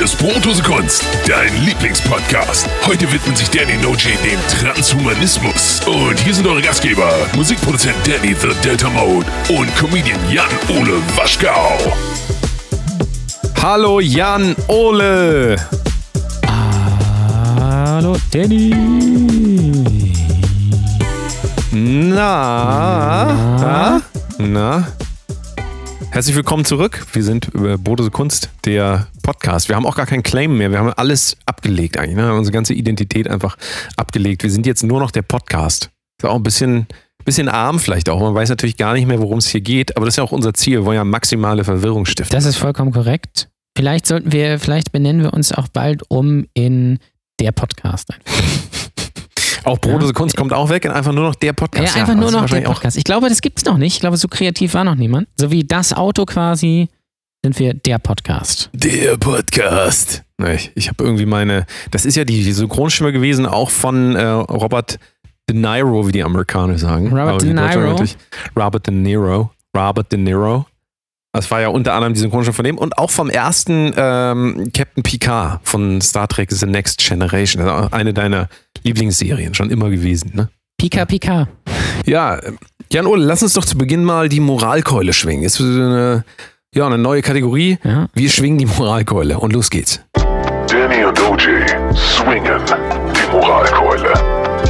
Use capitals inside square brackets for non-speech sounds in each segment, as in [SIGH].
Hier ist Brotose Kunst, dein Lieblingspodcast. Heute widmet sich Danny Noji dem Transhumanismus. Und hier sind eure Gastgeber, Musikproduzent Danny The Delta Mode und Comedian Jan-Ole Waschkau. Hallo Jan Ole. Hallo Danny. Na, na, na. Herzlich willkommen zurück. Wir sind über Bodose Kunst, der Podcast. Wir haben auch gar keinen Claim mehr. Wir haben alles abgelegt eigentlich. Ne? Unsere ganze Identität einfach abgelegt. Wir sind jetzt nur noch der Podcast. Ist auch ein bisschen, bisschen arm vielleicht auch. Man weiß natürlich gar nicht mehr, worum es hier geht. Aber das ist ja auch unser Ziel. Wir wollen ja maximale Verwirrung stiften. Das ist vollkommen korrekt. Vielleicht sollten wir, vielleicht benennen wir uns auch bald um in der Podcast. [LAUGHS] Auch Brotose ja. Kunst kommt auch weg und einfach nur noch der Podcast. Ja, einfach ja, nur noch der Podcast. Ich glaube, das gibt es noch nicht. Ich glaube, so kreativ war noch niemand. So wie das Auto quasi sind wir der Podcast. Der Podcast. Ich, ich habe irgendwie meine, das ist ja die, die Synchronstimme gewesen, auch von äh, Robert De Niro, wie die Amerikaner sagen. Robert De Niro. Robert De Niro. Robert De Niro. Das war ja unter anderem die Synchronstimme von dem und auch vom ersten ähm, Captain Picard von Star Trek The Next Generation. Ist eine deiner Lieblingsserien schon immer gewesen, ne? Pika Pika. Ja, Jan Ole, lass uns doch zu Beginn mal die Moralkeule schwingen. Ist eine, ja, eine neue Kategorie. Ja. Wir schwingen die Moralkeule und los geht's. Danny und OJ swingen die Moralkeule.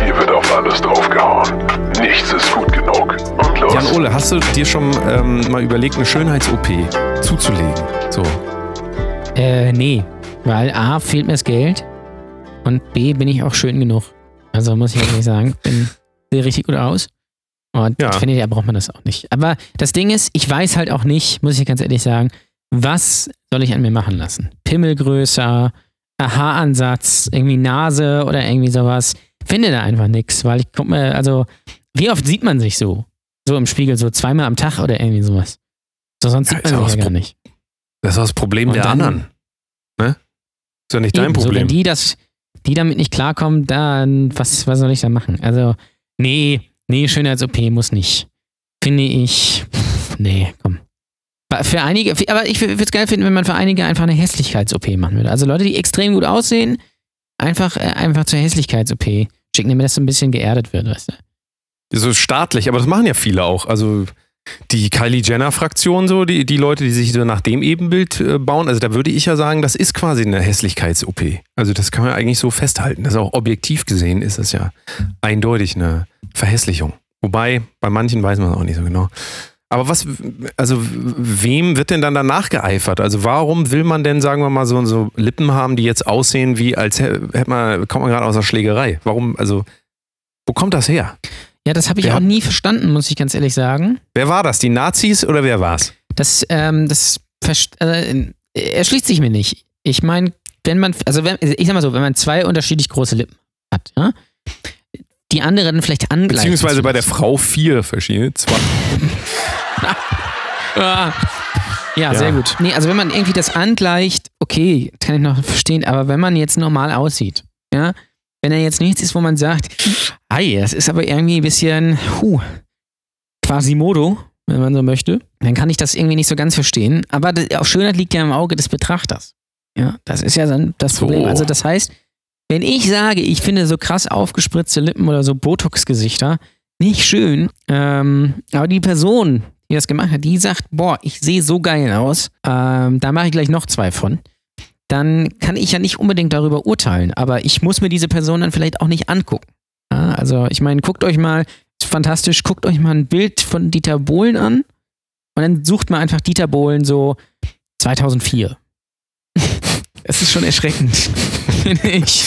Hier wird auf alles draufgehauen. Nichts ist gut genug. Und los. Jan Ole, hast du dir schon ähm, mal überlegt, eine Schönheits-OP zuzulegen? So. Äh, nee. Weil A, fehlt mir das Geld. Und B, bin ich auch schön genug. Also muss ich ehrlich sagen, bin, sehe richtig gut aus. Und ja. finde ich, da braucht man das auch nicht. Aber das Ding ist, ich weiß halt auch nicht, muss ich ganz ehrlich sagen, was soll ich an mir machen lassen? Pimmel größer, Haaransatz, irgendwie Nase oder irgendwie sowas. Finde da einfach nichts, weil ich guck mir, also, wie oft sieht man sich so? So im Spiegel, so zweimal am Tag oder irgendwie sowas. So, sonst sieht man sich ja gar nicht. Das ist das Problem Und der dann, anderen. Ne? Ist ja nicht dein Problem. So, wenn die das, die damit nicht klarkommen, dann, was, was soll ich da machen? Also, nee, nee, Schönheits-OP muss nicht. Finde ich, pff, nee, komm. Für einige, aber ich würde es geil finden, wenn man für einige einfach eine Hässlichkeits-OP machen würde. Also Leute, die extrem gut aussehen, einfach, äh, einfach zur Hässlichkeits-OP schicken, damit das so ein bisschen geerdet wird, weißt du? So staatlich, aber das machen ja viele auch. Also die Kylie Jenner-Fraktion, so, die, die Leute, die sich so nach dem Ebenbild äh, bauen, also da würde ich ja sagen, das ist quasi eine Hässlichkeits-OP. Also das kann man eigentlich so festhalten. Das ist auch objektiv gesehen ist das ja eindeutig eine Verhässlichung. Wobei, bei manchen weiß man es auch nicht so genau. Aber was, also wem wird denn dann danach geeifert? Also warum will man denn, sagen wir mal, so, so Lippen haben, die jetzt aussehen wie, als hätte man, kommt man gerade aus der Schlägerei? Warum, also, wo kommt das her? Ja, das habe ich wer auch nie verstanden, muss ich ganz ehrlich sagen. Wer war das? Die Nazis oder wer war's? Das, ähm, das äh, erschließt sich mir nicht. Ich meine, wenn man, also wenn, ich sag mal so, wenn man zwei unterschiedlich große Lippen hat, ja, die anderen vielleicht angleichen. Beziehungsweise bei der Frau vier verschiedene, zwei. [LAUGHS] ja, ja, sehr gut. Nee, also wenn man irgendwie das angleicht, okay, kann ich noch verstehen, aber wenn man jetzt normal aussieht, ja, wenn er jetzt nichts ist, wo man sagt, hey, das ist aber irgendwie ein bisschen, huh, quasi Modo, wenn man so möchte, dann kann ich das irgendwie nicht so ganz verstehen. Aber auch Schönheit liegt ja im Auge des Betrachters. Ja, das ist ja dann das so. Problem. Also das heißt, wenn ich sage, ich finde so krass aufgespritzte Lippen oder so Botox-Gesichter nicht schön, ähm, aber die Person, die das gemacht hat, die sagt, boah, ich sehe so geil aus, ähm, da mache ich gleich noch zwei von, dann kann ich ja nicht unbedingt darüber urteilen, aber ich muss mir diese Person dann vielleicht auch nicht angucken. Ja, also ich meine, guckt euch mal, fantastisch, guckt euch mal ein Bild von Dieter Bohlen an und dann sucht mal einfach Dieter Bohlen so 2004. [LAUGHS] Es ist schon erschreckend, [LAUGHS] finde ich.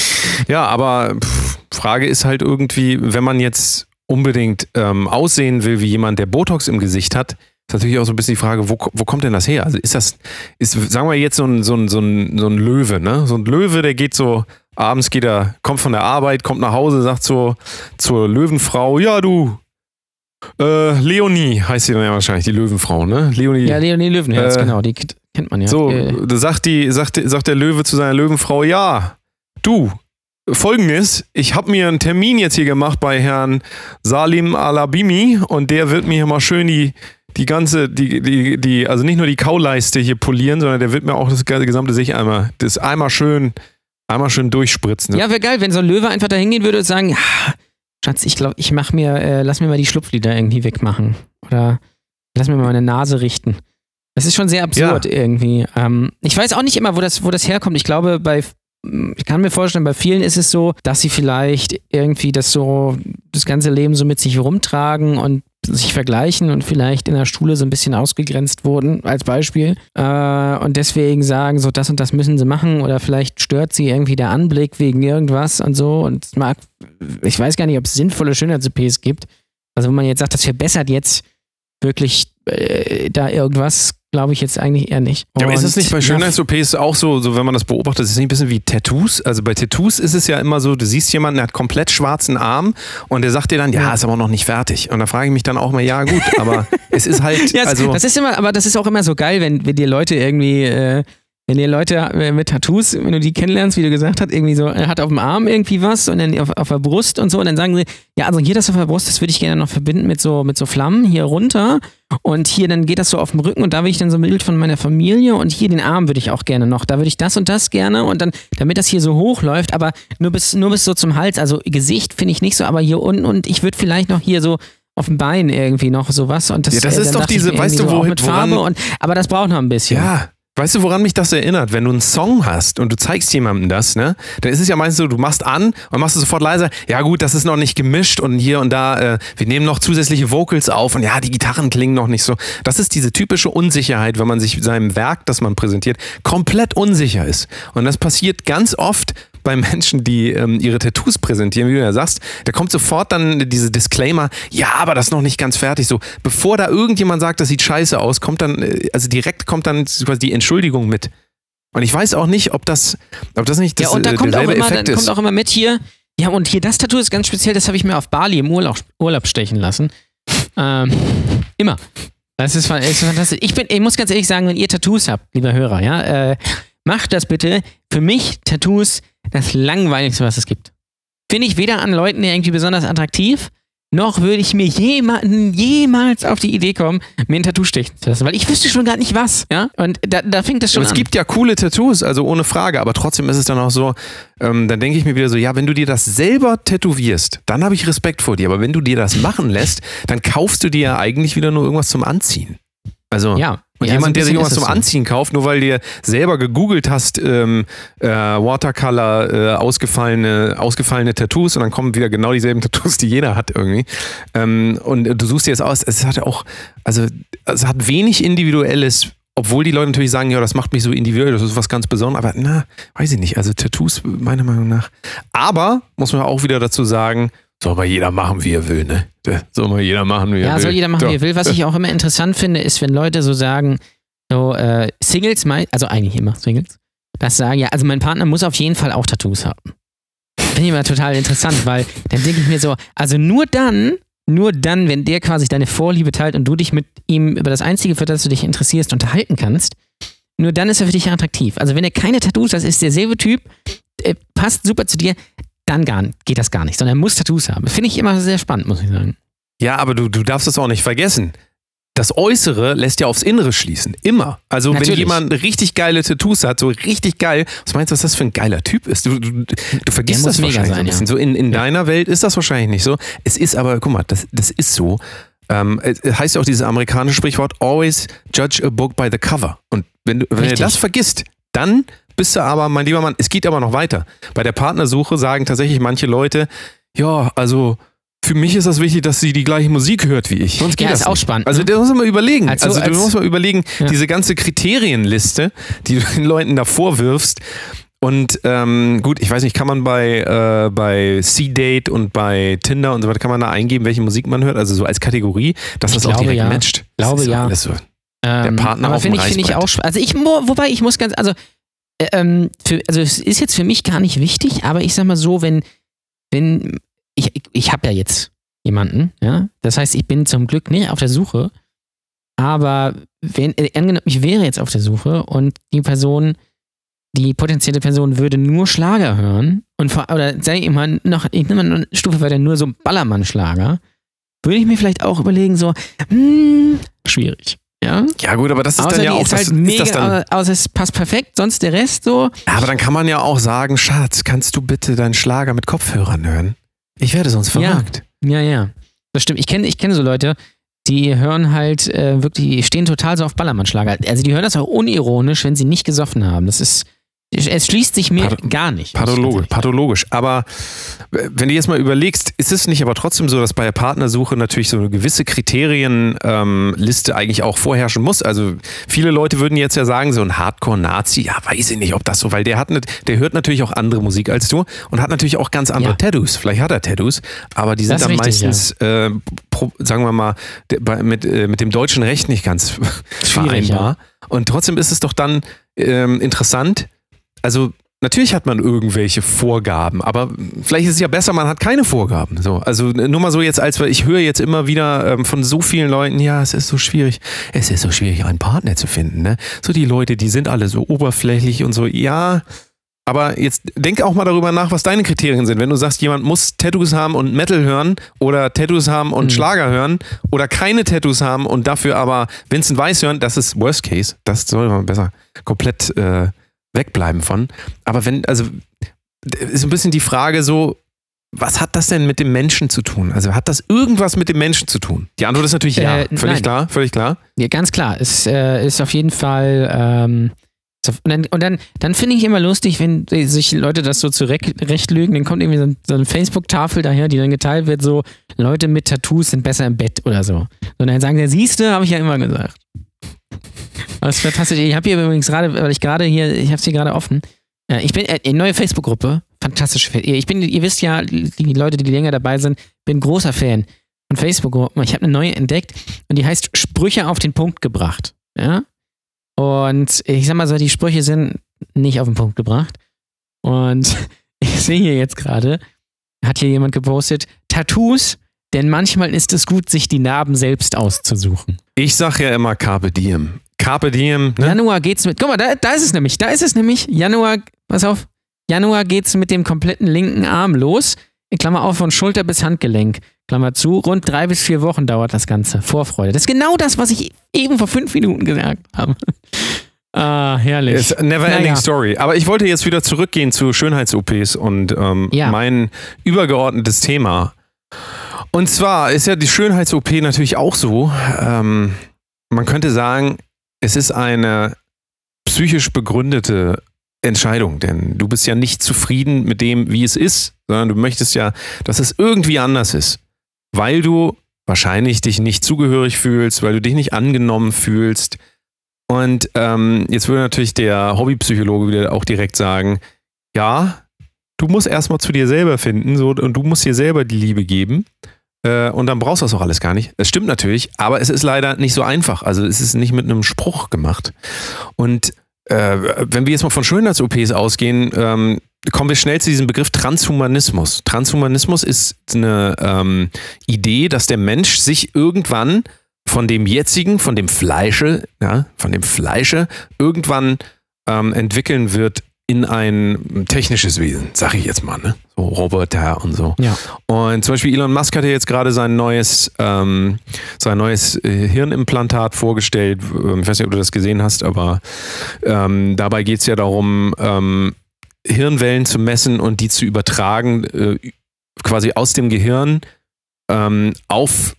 Ja, aber pff, Frage ist halt irgendwie, wenn man jetzt unbedingt ähm, aussehen will wie jemand, der Botox im Gesicht hat, ist natürlich auch so ein bisschen die Frage, wo, wo kommt denn das her? Also ist das, ist, sagen wir jetzt so ein, so ein, so ein, so ein Löwe, ne? So ein Löwe, der geht so, abends geht er, kommt von der Arbeit, kommt nach Hause, sagt so zur Löwenfrau, ja du, äh, Leonie heißt sie dann ja wahrscheinlich, die Löwenfrau, ne? Leonie. Ja, Leonie Löwenherz, äh, genau, die kennt man ja. So, äh. sagt, die, sagt, sagt der Löwe zu seiner Löwenfrau, ja, du, Folgendes, ich habe mir einen Termin jetzt hier gemacht bei Herrn Salim Alabimi und der wird mir hier mal schön die, die ganze, die, die, die, also nicht nur die Kauleiste hier polieren, sondern der wird mir auch das gesamte Sich einmal, das einmal schön, einmal schön durchspritzen. Ja, wäre geil, wenn so ein Löwe einfach da hingehen würde und sagen, ah, Schatz, ich glaube, ich mach mir, äh, lass mir mal die Schlupflider irgendwie wegmachen. Oder lass mir mal meine Nase richten. Das ist schon sehr absurd ja. irgendwie. Ähm, ich weiß auch nicht immer, wo das, wo das herkommt. Ich glaube, bei ich kann mir vorstellen, bei vielen ist es so, dass sie vielleicht irgendwie das so, das ganze Leben so mit sich rumtragen und sich vergleichen und vielleicht in der Schule so ein bisschen ausgegrenzt wurden, als Beispiel. Äh, und deswegen sagen, so das und das müssen sie machen oder vielleicht stört sie irgendwie der Anblick wegen irgendwas und so. Und mag, ich weiß gar nicht, ob es sinnvolle Schönheits-OPs gibt. Also, wenn man jetzt sagt, das verbessert jetzt wirklich äh, da irgendwas, glaube ich jetzt eigentlich eher nicht. Ja, aber ist es nicht bei Schönheits-OPs auch so, so, wenn man das beobachtet, ist es nicht ein bisschen wie Tattoos? Also bei Tattoos ist es ja immer so, du siehst jemanden, der hat komplett schwarzen Arm und der sagt dir dann, ja, ja. ist aber noch nicht fertig. Und da frage ich mich dann auch mal, ja gut, aber [LAUGHS] es ist halt, ja, also... Das ist immer, aber das ist auch immer so geil, wenn, wenn dir Leute irgendwie... Äh, wenn ihr Leute äh, mit Tattoos, wenn du die kennenlernst, wie du gesagt hast, irgendwie so, er hat auf dem Arm irgendwie was und dann auf, auf der Brust und so, und dann sagen sie, ja, also hier das auf der Brust, das würde ich gerne noch verbinden mit so, mit so Flammen hier runter. Und hier dann geht das so auf dem Rücken und da will ich dann so ein Bild von meiner Familie und hier den Arm würde ich auch gerne noch, da würde ich das und das gerne und dann, damit das hier so hoch läuft, aber nur bis, nur bis so zum Hals, also Gesicht finde ich nicht so, aber hier unten und ich würde vielleicht noch hier so auf dem Bein irgendwie noch sowas und das, ja, das äh, ist doch diese, weißt du, so wo, mit Farbe und aber das braucht noch ein bisschen. Ja, Weißt du, woran mich das erinnert? Wenn du einen Song hast und du zeigst jemandem das, ne, dann ist es ja meistens so, du machst an und machst es sofort leiser. Ja gut, das ist noch nicht gemischt und hier und da, äh, wir nehmen noch zusätzliche Vocals auf und ja, die Gitarren klingen noch nicht so. Das ist diese typische Unsicherheit, wenn man sich seinem Werk, das man präsentiert, komplett unsicher ist. Und das passiert ganz oft bei Menschen, die ähm, ihre Tattoos präsentieren, wie du ja sagst, da kommt sofort dann diese Disclaimer, ja, aber das ist noch nicht ganz fertig. So, bevor da irgendjemand sagt, das sieht scheiße aus, kommt dann, äh, also direkt kommt dann quasi die Entschuldigung mit. Und ich weiß auch nicht, ob das, ob das nicht das, ja, und da äh, kommt auch immer, Effekt ist. kommt auch immer mit hier, ja, und hier das Tattoo ist ganz speziell, das habe ich mir auf Bali im Urlaub, Urlaub stechen lassen. Ähm, immer. Das ist, ist fantastisch. Ich, bin, ich muss ganz ehrlich sagen, wenn ihr Tattoos habt, lieber Hörer, ja, äh, macht das bitte. Für mich Tattoos das langweiligste, was es gibt. Finde ich weder an Leuten irgendwie besonders attraktiv, noch würde ich mir jemanden jemals auf die Idee kommen, mir ein Tattoo stechen zu lassen, weil ich wüsste schon gar nicht was. Ja? Und da, da fängt das schon Und es an. Es gibt ja coole Tattoos, also ohne Frage, aber trotzdem ist es dann auch so, ähm, dann denke ich mir wieder so, ja, wenn du dir das selber tätowierst, dann habe ich Respekt vor dir, aber wenn du dir das machen lässt, dann kaufst du dir ja eigentlich wieder nur irgendwas zum Anziehen. Also ja. Und ja, jemand, der sich irgendwas zum so. Anziehen kauft, nur weil du selber gegoogelt hast, ähm, äh, Watercolor, äh, ausgefallene, ausgefallene Tattoos und dann kommen wieder genau dieselben Tattoos, die jeder hat irgendwie. Ähm, und du suchst dir das aus. Es hat auch, also es hat wenig Individuelles obwohl die Leute natürlich sagen, ja, das macht mich so individuell, das ist was ganz Besonderes, aber na, weiß ich nicht. Also Tattoos, meiner Meinung nach. Aber, muss man auch wieder dazu sagen, soll mal jeder machen, wie er will, ne? Soll mal jeder machen, wie er ja, will. Ja, soll jeder machen, wie er will. Was ich auch immer interessant finde, ist, wenn Leute so sagen, so äh, Singles, also eigentlich immer Singles, das sagen, ja, also mein Partner muss auf jeden Fall auch Tattoos haben. Finde ich immer total interessant, weil dann denke ich mir so, also nur dann, nur dann, wenn der quasi deine Vorliebe teilt und du dich mit ihm über das Einzige, für das du dich interessierst, unterhalten kannst, nur dann ist er für dich attraktiv. Also wenn er keine Tattoos hat, ist derselbe Typ, passt super zu dir, dann gar, geht das gar nicht, sondern er muss Tattoos haben. Finde ich immer sehr spannend, muss ich sagen. Ja, aber du, du darfst das auch nicht vergessen. Das Äußere lässt ja aufs Innere schließen. Immer. Also, Natürlich. wenn jemand richtig geile Tattoos hat, so richtig geil, was meinst du, was das für ein geiler Typ ist? Du, du, du vergisst das wahrscheinlich sein, ein bisschen. Ja. So in, in ja. deiner Welt ist das wahrscheinlich nicht so. Es ist aber, guck mal, das, das ist so. Ähm, es heißt ja auch dieses amerikanische Sprichwort, always judge a book by the cover. Und wenn du, wenn du das vergisst, dann bist du aber, mein lieber Mann, es geht aber noch weiter. Bei der Partnersuche sagen tatsächlich manche Leute, ja, also für mich ist das wichtig, dass sie die gleiche Musik hört wie ich. Sonst geht ja, das ist auch spannend. Also ne? da muss man mal überlegen. Also, also du musst mal überlegen, ja. diese ganze Kriterienliste, die du den Leuten da vorwirfst. Und ähm, gut, ich weiß nicht, kann man bei, äh, bei C-Date und bei Tinder und so weiter, kann man da eingeben, welche Musik man hört? Also so als Kategorie, dass ich das glaube, auch direkt ja. matcht. Ich glaube ja. So. der ähm, Partner aber finde ich, find ich auch Also ich, wobei ich muss ganz, also ähm, für, also es ist jetzt für mich gar nicht wichtig, aber ich sag mal so, wenn, wenn, ich, ich, ich habe ja jetzt jemanden, ja, das heißt, ich bin zum Glück nicht auf der Suche, aber wenn, äh, angenommen, ich wäre jetzt auf der Suche und die Person, die potenzielle Person würde nur Schlager hören und vor, oder sag ich mal noch, ich nehme mal eine Stufe weiter, nur so Ballermann-Schlager, würde ich mir vielleicht auch überlegen, so, hm, schwierig. Ja, ja gut, aber das ist außer dann ja auch ist das, halt mega, ist das außer es passt perfekt, sonst der Rest so. Ja, aber dann kann man ja auch sagen, Schatz, kannst du bitte deinen Schlager mit Kopfhörern hören? Ich werde sonst Ja. verrückt. Ja, ja. Das stimmt. Ich kenne ich kenne so Leute, die hören halt äh, wirklich, die stehen total so auf Ballermann-Schlager. Also die hören das auch unironisch, wenn sie nicht gesoffen haben. Das ist, es schließt sich mir Path- gar nicht. Pathologisch, pathologisch. Aber äh, wenn du jetzt mal überlegst, ist es nicht aber trotzdem so, dass bei der Partnersuche natürlich so eine gewisse Kriterienliste ähm, eigentlich auch vorherrschen muss? Also viele Leute würden jetzt ja sagen, so ein Hardcore-Nazi, ja, weiß ich nicht, ob das so, weil der hat nicht, der hört natürlich auch andere Musik als du und hat natürlich auch ganz andere Ja. Tattoos. Vielleicht hat er Tattoos, aber die sind dann richtig, meistens, äh, pro, sagen wir mal, mit, äh, mit dem deutschen Recht nicht ganz [LAUGHS] Schwierig, vereinbar. Und trotzdem ist es doch dann ähm, interessant, also natürlich hat man irgendwelche Vorgaben, aber vielleicht ist es ja besser, man hat keine Vorgaben. So, also nur mal so jetzt, als ich höre jetzt immer wieder ähm, von so vielen Leuten, ja, es ist so schwierig, es ist so schwierig, einen Partner zu finden. Ne? So die Leute, die sind alle so oberflächlich und so, ja. Aber jetzt denk auch mal darüber nach, was deine Kriterien sind. Wenn du sagst, jemand muss Tattoos haben und Metal hören oder Tattoos haben und Mhm. Schlager hören oder keine Tattoos haben und dafür aber Vincent Weiss hören, das ist Worst Case. Das soll man besser komplett äh, wegbleiben von. Aber wenn, also ist ein bisschen die Frage so, was hat das denn mit dem Menschen zu tun? Also hat das irgendwas mit dem Menschen zu tun? Die Antwort ist natürlich ja. Äh, völlig nein. klar, völlig klar. Ja, ganz klar. Es äh, ist auf jeden Fall. Ähm, auf- und dann, und dann, dann finde ich immer lustig, wenn sich Leute das so zurechtlügen. Dann kommt irgendwie so, ein- so eine Facebook-Tafel daher, die dann geteilt wird: so, Leute mit Tattoos sind besser im Bett oder so. Und dann sagen sie: Siehste, habe ich ja immer gesagt. Das ist fantastisch. Ich habe hier übrigens gerade, weil ich gerade hier, ich habe es hier gerade offen. Äh, Ich bin äh, neue Facebook-Gruppe. Fantastisch. Ich bin, ihr wisst ja, die Leute, die länger dabei sind, bin großer Fan von Facebook-Gruppen. Ich habe eine neue entdeckt und die heißt Sprüche auf den Punkt gebracht. Ja? Und ich sag mal so, die Sprüche sind nicht auf den Punkt gebracht. Und [LAUGHS] ich sehe hier jetzt gerade, hat hier jemand gepostet, Tattoos, denn manchmal ist es gut, sich die Narben selbst auszusuchen. Ich sage ja immer Carpe Diem. Carpe Diem, ne? Januar geht's mit, guck mal, da, da ist es nämlich, da ist es nämlich, Januar, pass auf, Januar geht's mit dem kompletten linken Arm los, Klammer auf, von Schulter bis Handgelenk, Klammer zu, rund drei bis vier Wochen dauert das Ganze, Vorfreude. Das ist genau das, was ich eben vor fünf Minuten gesagt habe. [LAUGHS] ah, herrlich. Ist a never ending Naja. story. Aber ich wollte jetzt wieder zurückgehen zu Schönheits-OPs und ähm, Ja. mein übergeordnetes Thema. Und zwar ist ja die Schönheits-OP natürlich auch so, ähm, man könnte sagen, es ist eine psychisch begründete Entscheidung, denn du bist ja nicht zufrieden mit dem, wie es ist, sondern du möchtest ja, dass es irgendwie anders ist, weil du wahrscheinlich dich nicht zugehörig fühlst, weil du dich nicht angenommen fühlst. Und ähm, jetzt würde natürlich der Hobbypsychologe wieder auch direkt sagen, ja, du musst erstmal zu dir selber finden so, und du musst dir selber die Liebe geben. Äh, und dann brauchst du das auch alles gar nicht. Das stimmt natürlich, aber es ist leider nicht so einfach. Also es ist nicht mit einem Spruch gemacht. Und äh, wenn wir jetzt mal von Schönheits-OPs ausgehen, ähm, kommen wir schnell zu diesem Begriff Transhumanismus. Transhumanismus ist eine ähm, Idee, dass der Mensch sich irgendwann von dem jetzigen, von dem Fleische, ja, von dem Fleische irgendwann ähm, entwickeln wird in ein technisches Wesen, sag ich jetzt mal, ne? So Roboter und so. Ja. Und zum Beispiel Elon Musk hat ja jetzt gerade sein neues, ähm, sein neues äh, Hirnimplantat vorgestellt. Ähm, Ich weiß nicht, ob du das gesehen hast, aber ähm, dabei geht es ja darum, ähm, Hirnwellen zu messen und die zu übertragen, äh, quasi aus dem Gehirn ähm, auf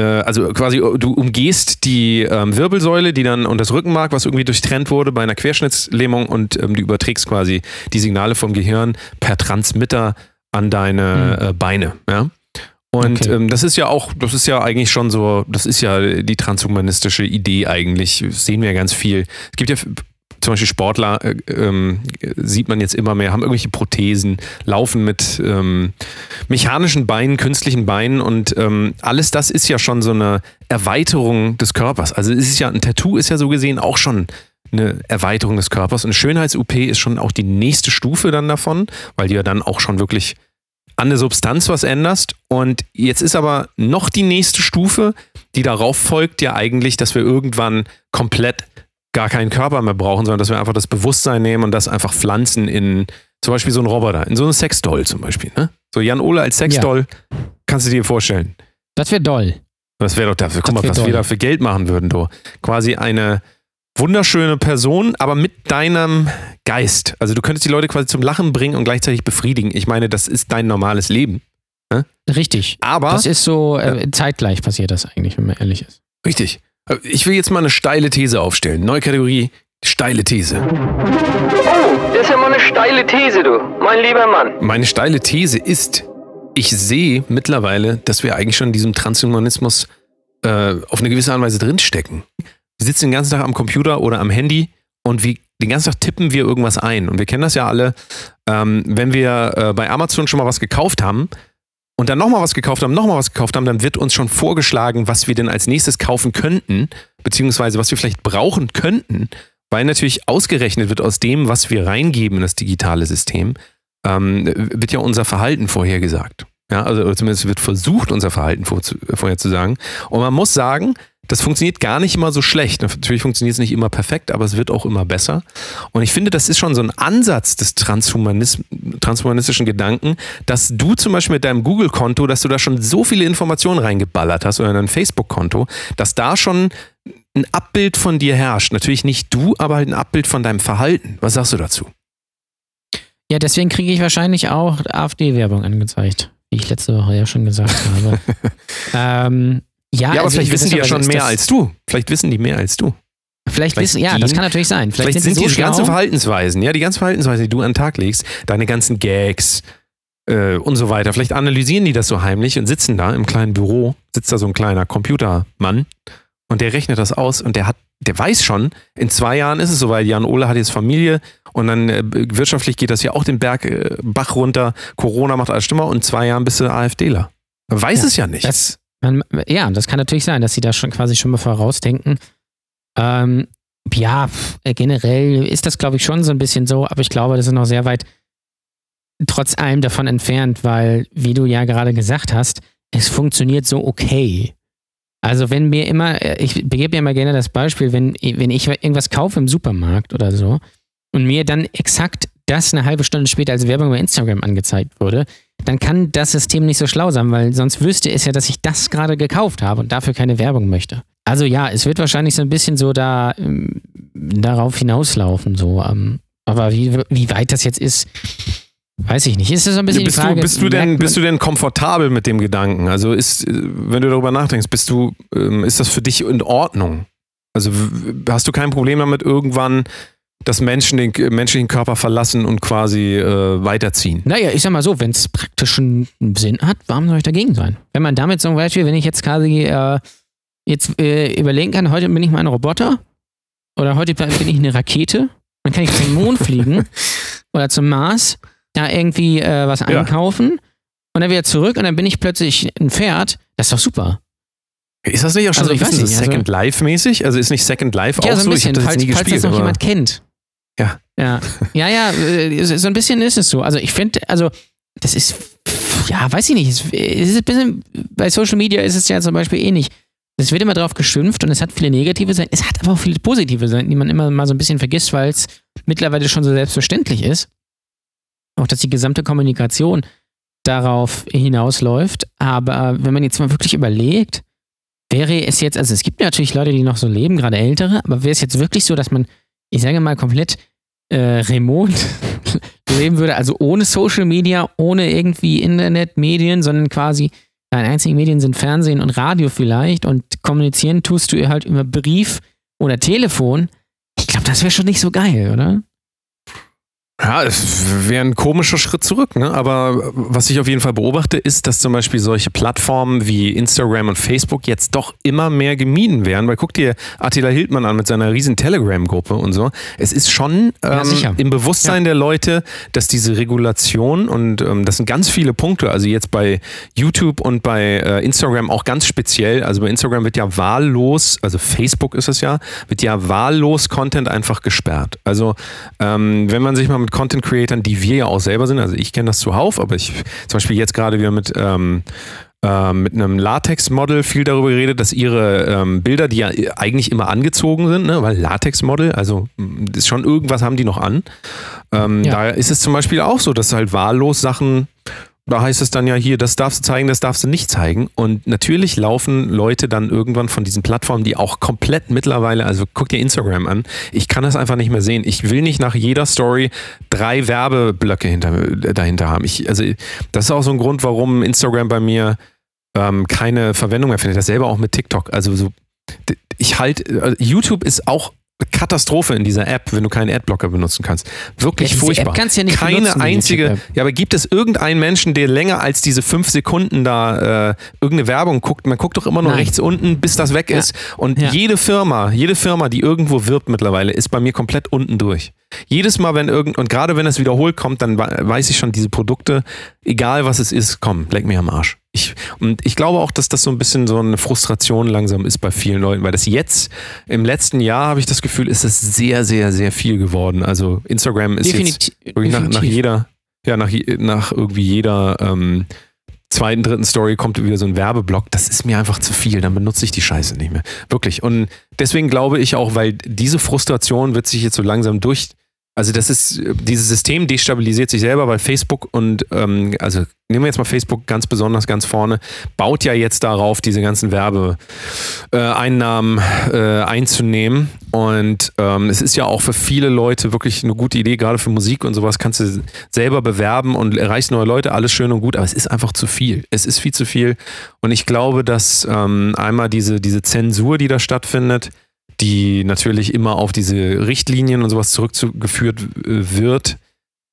also quasi du umgehst die ähm, Wirbelsäule, die dann und das Rückenmark, was irgendwie durchtrennt wurde bei einer Querschnittslähmung und ähm, du überträgst quasi die Signale vom Gehirn per Transmitter an deine äh, Beine, ja. Und Okay. ähm, das ist ja auch, das ist ja eigentlich schon so, das ist ja die transhumanistische Idee eigentlich. Das sehen wir ja ganz viel. Es gibt ja zum Beispiel Sportler, äh, ähm, sieht man jetzt immer mehr, haben irgendwelche Prothesen, laufen mit ähm, mechanischen Beinen, künstlichen Beinen und ähm, alles das ist ja schon so eine Erweiterung des Körpers. Also es ist ja ein Tattoo ist ja so gesehen auch schon eine Erweiterung des Körpers und Schönheits-UP ist schon auch die nächste Stufe dann davon, weil du ja dann auch schon wirklich an der Substanz was änderst. Und jetzt ist aber noch die nächste Stufe, die darauf folgt, ja eigentlich, dass wir irgendwann komplett gar keinen Körper mehr brauchen, sondern dass wir einfach das Bewusstsein nehmen und das einfach pflanzen in zum Beispiel so einen Roboter, in so einen Sexdoll zum Beispiel. Ne? So Jan Ole als Sexdoll, kannst du dir vorstellen. Das wäre doll. Das wäre doch dafür, guck mal, was toll. wir da für Geld machen würden, du. Quasi eine wunderschöne Person, aber mit deinem Geist. Also du könntest die Leute quasi zum Lachen bringen und gleichzeitig befriedigen. Ich meine, das ist dein normales Leben. Ne? Richtig. Aber. Das ist so, äh, zeitgleich passiert das eigentlich, wenn man ehrlich ist. Richtig. Ich will jetzt mal eine steile These aufstellen. Neue Kategorie, steile These. Oh, das ist ja mal eine steile These, du, mein lieber Mann. Meine steile These ist, ich sehe mittlerweile, dass wir eigentlich schon in diesem Transhumanismus äh, auf eine gewisse Art und Weise drinstecken. Wir sitzen den ganzen Tag am Computer oder am Handy und wie, den ganzen Tag tippen wir irgendwas ein. Und wir kennen das ja alle, ähm, wenn wir äh, bei Amazon schon mal was gekauft haben, und dann nochmal was gekauft haben, nochmal was gekauft haben, dann wird uns schon vorgeschlagen, was wir denn als nächstes kaufen könnten, beziehungsweise was wir vielleicht brauchen könnten, weil natürlich ausgerechnet wird aus dem, was wir reingeben in das digitale System, ähm, wird ja unser Verhalten vorhergesagt. Ja, also zumindest wird versucht, unser Verhalten vorherzusagen. Und man muss sagen, das funktioniert gar nicht immer so schlecht. Natürlich funktioniert es nicht immer perfekt, aber es wird auch immer besser. Und ich finde, das ist schon so ein Ansatz des Transhumanis transhumanistischen Gedanken, dass du zum Beispiel mit deinem Google-Konto, dass du da schon so viele Informationen reingeballert hast oder dein Facebook-Konto, dass da schon ein Abbild von dir herrscht. Natürlich nicht du, aber halt ein Abbild von deinem Verhalten. Was sagst du dazu? Ja, deswegen kriege ich wahrscheinlich auch AfD-Werbung angezeigt, wie ich letzte Woche ja schon gesagt habe. [LAUGHS] ähm, ja, ja aber also vielleicht wissen die ja schon mehr als du. Vielleicht wissen die mehr als du. Vielleicht, vielleicht wissen, ja, das kann natürlich sein. Vielleicht, vielleicht sind, sind so diese ganzen Verhaltensweisen, ja, die ganzen Verhaltensweisen, die du an den Tag legst, deine ganzen Gags äh, und so weiter. Vielleicht analysieren die das so heimlich und sitzen da im kleinen Büro, sitzt da so ein kleiner Computermann und der rechnet das aus und der hat, der weiß schon, in zwei Jahren ist es soweit, Jan Ole hat jetzt Familie und dann äh, wirtschaftlich geht das ja auch den Berg äh, Bach runter, Corona macht alles schlimmer und in zwei Jahren bist du AfDler. Man weiß ja, es ja nicht. Das, man, ja, das kann natürlich sein, dass sie da schon quasi schon mal vorausdenken. Ähm, ja, äh, generell ist das, glaube ich, schon so ein bisschen so, aber ich glaube, das ist noch sehr weit trotz allem davon entfernt, weil, wie du ja gerade gesagt hast, es funktioniert so okay. Also wenn mir immer, äh, ich begebe ja immer gerne das Beispiel, wenn, wenn ich irgendwas kaufe im Supermarkt oder so und mir dann exakt das eine halbe Stunde später als Werbung bei Instagram angezeigt wurde, dann kann das System nicht so schlau sein, weil sonst wüsste es ja, dass ich das gerade gekauft habe und dafür keine Werbung möchte. Also ja, es wird wahrscheinlich so ein bisschen so da ähm, darauf hinauslaufen, so. Ähm, aber wie, wie weit das jetzt ist, weiß ich nicht. Ist das so ein bisschen bist die Frage? Du, bist, du denn, bist du denn komfortabel mit dem Gedanken? Also ist, wenn du darüber nachdenkst, bist du, ähm, ist das für dich in Ordnung? Also hast du kein Problem damit, irgendwann dass Menschen den menschlichen Körper verlassen und quasi äh, weiterziehen. Naja, ich sag mal so, wenn es praktischen Sinn hat, warum soll ich dagegen sein? Wenn man damit zum Beispiel, wenn ich jetzt quasi äh, jetzt äh, überlegen kann, heute bin ich mal ein Roboter oder heute bin ich eine Rakete, dann kann ich zum Mond fliegen [LAUGHS] oder zum Mars, da irgendwie äh, was einkaufen ja. und dann wieder zurück und dann bin ich plötzlich ein Pferd. Das ist doch super. Ist das nicht auch schon also, so ein bisschen so Second also, Life mäßig? Also ist nicht Second Life ja, auch so? Ein bisschen, ich falls, nie falls das noch jemand kennt. Ja. Ja, ja, ja äh, so ein bisschen ist es so. Also ich finde, also das ist, ja, weiß ich nicht, es ist ein bisschen, bei Social Media ist es ja zum Beispiel ähnlich. Es wird immer drauf geschimpft und es hat viele negative Seiten. Es hat aber auch viele positive Seiten, die man immer mal so ein bisschen vergisst, weil es mittlerweile schon so selbstverständlich ist. Auch, dass die gesamte Kommunikation darauf hinausläuft. Aber wenn man jetzt mal wirklich überlegt, wäre es jetzt, also es gibt natürlich Leute, die noch so leben, gerade ältere, aber wäre es jetzt wirklich so, dass man ich sage mal, komplett äh, remote [LAUGHS] leben würde, also ohne Social Media, ohne irgendwie Internet, Medien, sondern quasi deine einzigen Medien sind Fernsehen und Radio vielleicht und kommunizieren tust du halt über Brief oder Telefon. Ich glaube, das wäre schon nicht so geil, oder? Ja, es wäre ein komischer Schritt zurück, ne? aber was ich auf jeden Fall beobachte, ist, dass zum Beispiel solche Plattformen wie Instagram und Facebook jetzt doch immer mehr gemieden werden, weil guck dir Attila Hildmann an mit seiner riesen Telegram-Gruppe und so. Es ist schon ähm, ja, im Bewusstsein ja. der Leute, dass diese Regulation und ähm, das sind ganz viele Punkte, also jetzt bei YouTube und bei äh, Instagram auch ganz speziell, also bei Instagram wird ja wahllos, also Facebook ist es ja, wird ja wahllos Content einfach gesperrt. Also ähm, wenn man sich mal mit Content Creatern, die wir ja auch selber sind. Also ich kenne das zuhauf, aber ich zum Beispiel jetzt gerade wieder mit ähm, äh, mit einem Latex-Model viel darüber geredet, dass ihre ähm, Bilder, die ja eigentlich immer angezogen sind, ne, weil Latex-Model, also ist schon irgendwas haben die noch an. Ähm, ja. Da ist es zum Beispiel auch so, dass halt wahllos Sachen da heißt es dann ja hier, das darfst du zeigen, das darfst du nicht zeigen. Und natürlich laufen Leute dann irgendwann von diesen Plattformen, die auch komplett mittlerweile, also guck dir Instagram an, ich kann das einfach nicht mehr sehen. Ich will nicht nach jeder Story drei Werbeblöcke hinter, dahinter haben. Ich, also das ist auch so ein Grund, warum Instagram bei mir ähm, keine Verwendung mehr findet. Dasselbe auch mit TikTok. Also so, ich halte, YouTube ist auch Katastrophe in dieser App, wenn du keinen Adblocker benutzen kannst. Wirklich ja, furchtbar. App kannst ja nicht Keine benutzen, einzige. Ja, aber gibt es irgendeinen Menschen, der länger als diese fünf Sekunden da äh, irgendeine Werbung guckt? Man guckt doch immer nur Nein. rechts unten, bis das weg ja. ist. Und ja. jede Firma, jede Firma, die irgendwo wirbt mittlerweile, ist bei mir komplett unten durch. Jedes Mal, wenn irgend und gerade wenn es wiederholt kommt, dann weiß ich schon, diese Produkte, egal was es ist, komm, leck mir am Arsch. Ich, und ich glaube auch, dass das so ein bisschen so eine Frustration langsam ist bei vielen Leuten, weil das jetzt im letzten Jahr habe ich das Gefühl, ist es sehr, sehr, sehr viel geworden. Also Instagram ist Definitiv, jetzt wirklich nach, nach, jeder, ja, nach, nach irgendwie jeder ähm, zweiten, dritten Story kommt wieder so ein Werbeblock. Das ist mir einfach zu viel. Dann benutze ich die Scheiße nicht mehr. Wirklich. Und deswegen glaube ich auch, weil diese Frustration wird sich jetzt so langsam durch also das ist, dieses System destabilisiert sich selber, weil Facebook und, ähm, also nehmen wir jetzt mal Facebook ganz besonders ganz vorne, baut ja jetzt darauf, diese ganzen Werbeeinnahmen äh, äh, einzunehmen. Und ähm, es ist ja auch für viele Leute wirklich eine gute Idee, gerade für Musik und sowas kannst du selber bewerben und erreichst neue Leute, alles schön und gut, aber es ist einfach zu viel. Es ist viel zu viel. Und ich glaube, dass ähm, einmal diese, diese Zensur, die da stattfindet, die natürlich immer auf diese Richtlinien und sowas zurückgeführt äh, wird,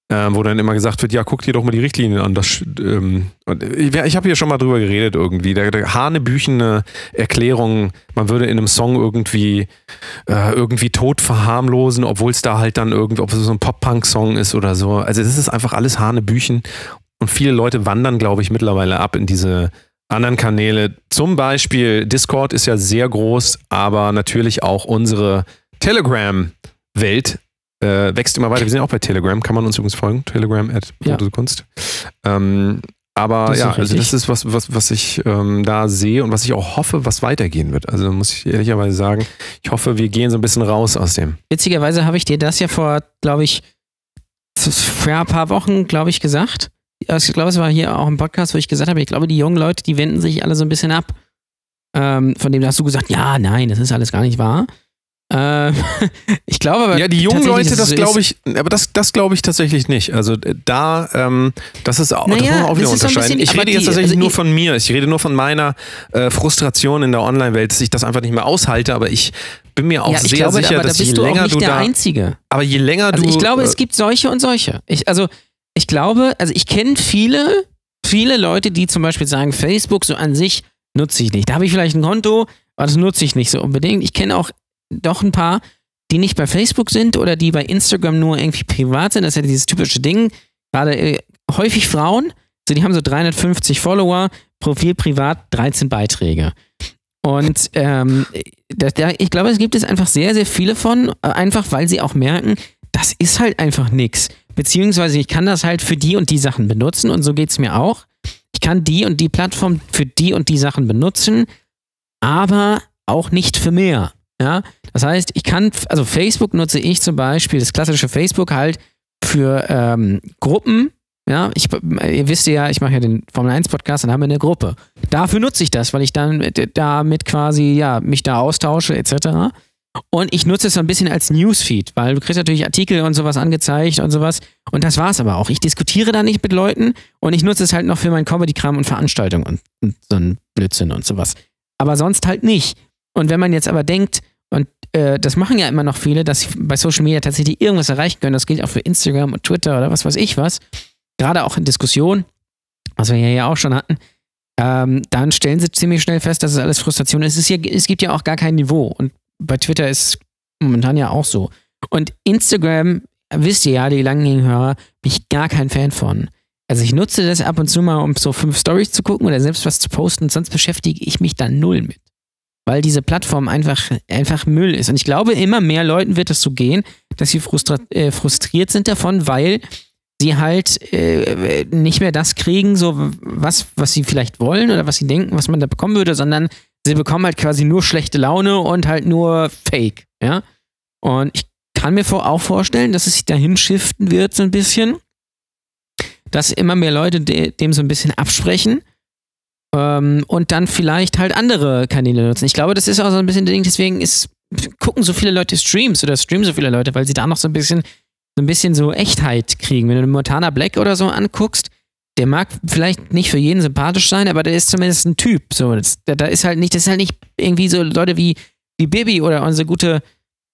äh, wo dann immer gesagt wird, ja, guck dir doch mal die Richtlinien an. Das, ähm, ich, ich habe hier schon mal drüber geredet irgendwie. Der, der hanebüchene Erklärung, man würde in einem Song irgendwie, äh, irgendwie tot verharmlosen, obwohl es da halt dann irgendwie, ob es so ein Pop-Punk-Song ist oder so. Also das ist einfach alles Hanebüchen. Und viele Leute wandern, glaube ich, mittlerweile ab in diese anderen Kanäle. Zum Beispiel Discord ist ja sehr groß, aber natürlich auch unsere Telegram-Welt äh, wächst immer weiter. Wir sind ja auch bei Telegram, kann man uns übrigens folgen. Telegram at ja. Kunst. Ähm, aber ja, also das ist was, was, was ich ähm, da sehe und was ich auch hoffe, was weitergehen wird. Also muss ich ehrlicherweise sagen, ich hoffe, wir gehen so ein bisschen raus aus dem. Witzigerweise habe ich dir das ja vor, glaube ich, vor ein paar Wochen, glaube ich, gesagt ich glaube, es war hier auch im Podcast, wo ich gesagt habe, ich glaube, die jungen Leute, die wenden sich alle so ein bisschen ab. Ähm, von dem hast du gesagt, ja, nein, das ist alles gar nicht wahr. Ähm, [LAUGHS] ich glaube aber. Ja, die jungen Leute, das glaube ich, aber das, das glaube ich tatsächlich nicht. Also äh, da, ähm, das ist auch, naja, das muss man auch wieder unterscheiden. Bisschen, ich rede jetzt tatsächlich also nur von mir. Ich rede nur von meiner äh, Frustration in der Online-Welt, dass ich das einfach nicht mehr aushalte, aber ich bin mir auch ja, sehr glaube, sicher, dass da je länger du da. Einzige. Aber je länger also du. Ich glaube, äh, es gibt solche und solche. Ich, also ich glaube, also ich kenne viele, viele Leute, die zum Beispiel sagen, Facebook so an sich nutze ich nicht. Da habe ich vielleicht ein Konto, aber das nutze ich nicht so unbedingt. Ich kenne auch doch ein paar, die nicht bei Facebook sind oder die bei Instagram nur irgendwie privat sind. Das ist ja dieses typische Ding. Gerade äh, häufig Frauen, so die haben so 350 Follower, Profil privat, 13 Beiträge. Und ähm, da, da, ich glaube, es gibt es einfach sehr, sehr viele von, äh, einfach weil sie auch merken, das ist halt einfach nichts. Beziehungsweise ich kann das halt für die und die Sachen benutzen und so geht es mir auch. Ich kann die und die Plattform für die und die Sachen benutzen, aber auch nicht für mehr. Ja, das heißt, ich kann, also Facebook nutze ich zum Beispiel, das klassische Facebook halt für ähm, Gruppen. Ja, ich, ihr wisst ja, ich mache ja den Formel 1 Podcast, haben wir eine Gruppe. Dafür nutze ich das, weil ich dann damit quasi, ja, mich da austausche, etc. Und ich nutze es so ein bisschen als Newsfeed, weil du kriegst natürlich Artikel und sowas angezeigt und sowas. Und das war es aber auch. Ich diskutiere da nicht mit Leuten und ich nutze es halt noch für meinen Comedy-Kram und Veranstaltungen und, und, so ein Blödsinn und sowas. Aber sonst halt nicht. Und wenn man jetzt aber denkt, und äh, das machen ja immer noch viele, dass sie bei Social Media tatsächlich irgendwas erreichen können, das gilt auch für Instagram und Twitter oder was weiß ich was, gerade auch in Diskussionen, was wir ja auch schon hatten, ähm, dann stellen sie ziemlich schnell fest, dass es alles Frustration ist. Es, ist ja, es gibt ja auch gar kein Niveau. Und bei Twitter ist momentan ja auch so. Und Instagram, wisst ihr ja, die langen Hörer, bin ich gar kein Fan von. Also ich nutze das ab und zu mal, um so fünf Stories zu gucken oder selbst was zu posten, sonst beschäftige ich mich da null mit. Weil diese Plattform einfach, einfach Müll ist. Und ich glaube, immer mehr Leuten wird es so gehen, dass sie äh, frustriert sind davon, weil sie halt äh, nicht mehr das kriegen, so was, was sie vielleicht wollen oder was sie denken, was man da bekommen würde, sondern sie bekommen halt quasi nur schlechte Laune und halt nur Fake, ja. Und ich kann mir auch vorstellen, dass es sich dahin shiften wird, so ein bisschen, dass immer mehr Leute de dem so ein bisschen absprechen ähm, und dann vielleicht halt andere Kanäle nutzen. Ich glaube, das ist auch so ein bisschen Ding, deswegen ist, gucken so viele Leute Streams oder streamen so viele Leute, weil sie da noch so ein bisschen, so ein bisschen so Echtheit kriegen. Wenn du Montana Black oder so anguckst, der mag vielleicht nicht für jeden sympathisch sein, aber der ist zumindest ein Typ. So, da ist halt nicht, das ist halt nicht irgendwie so Leute wie, wie Bibi oder unsere gute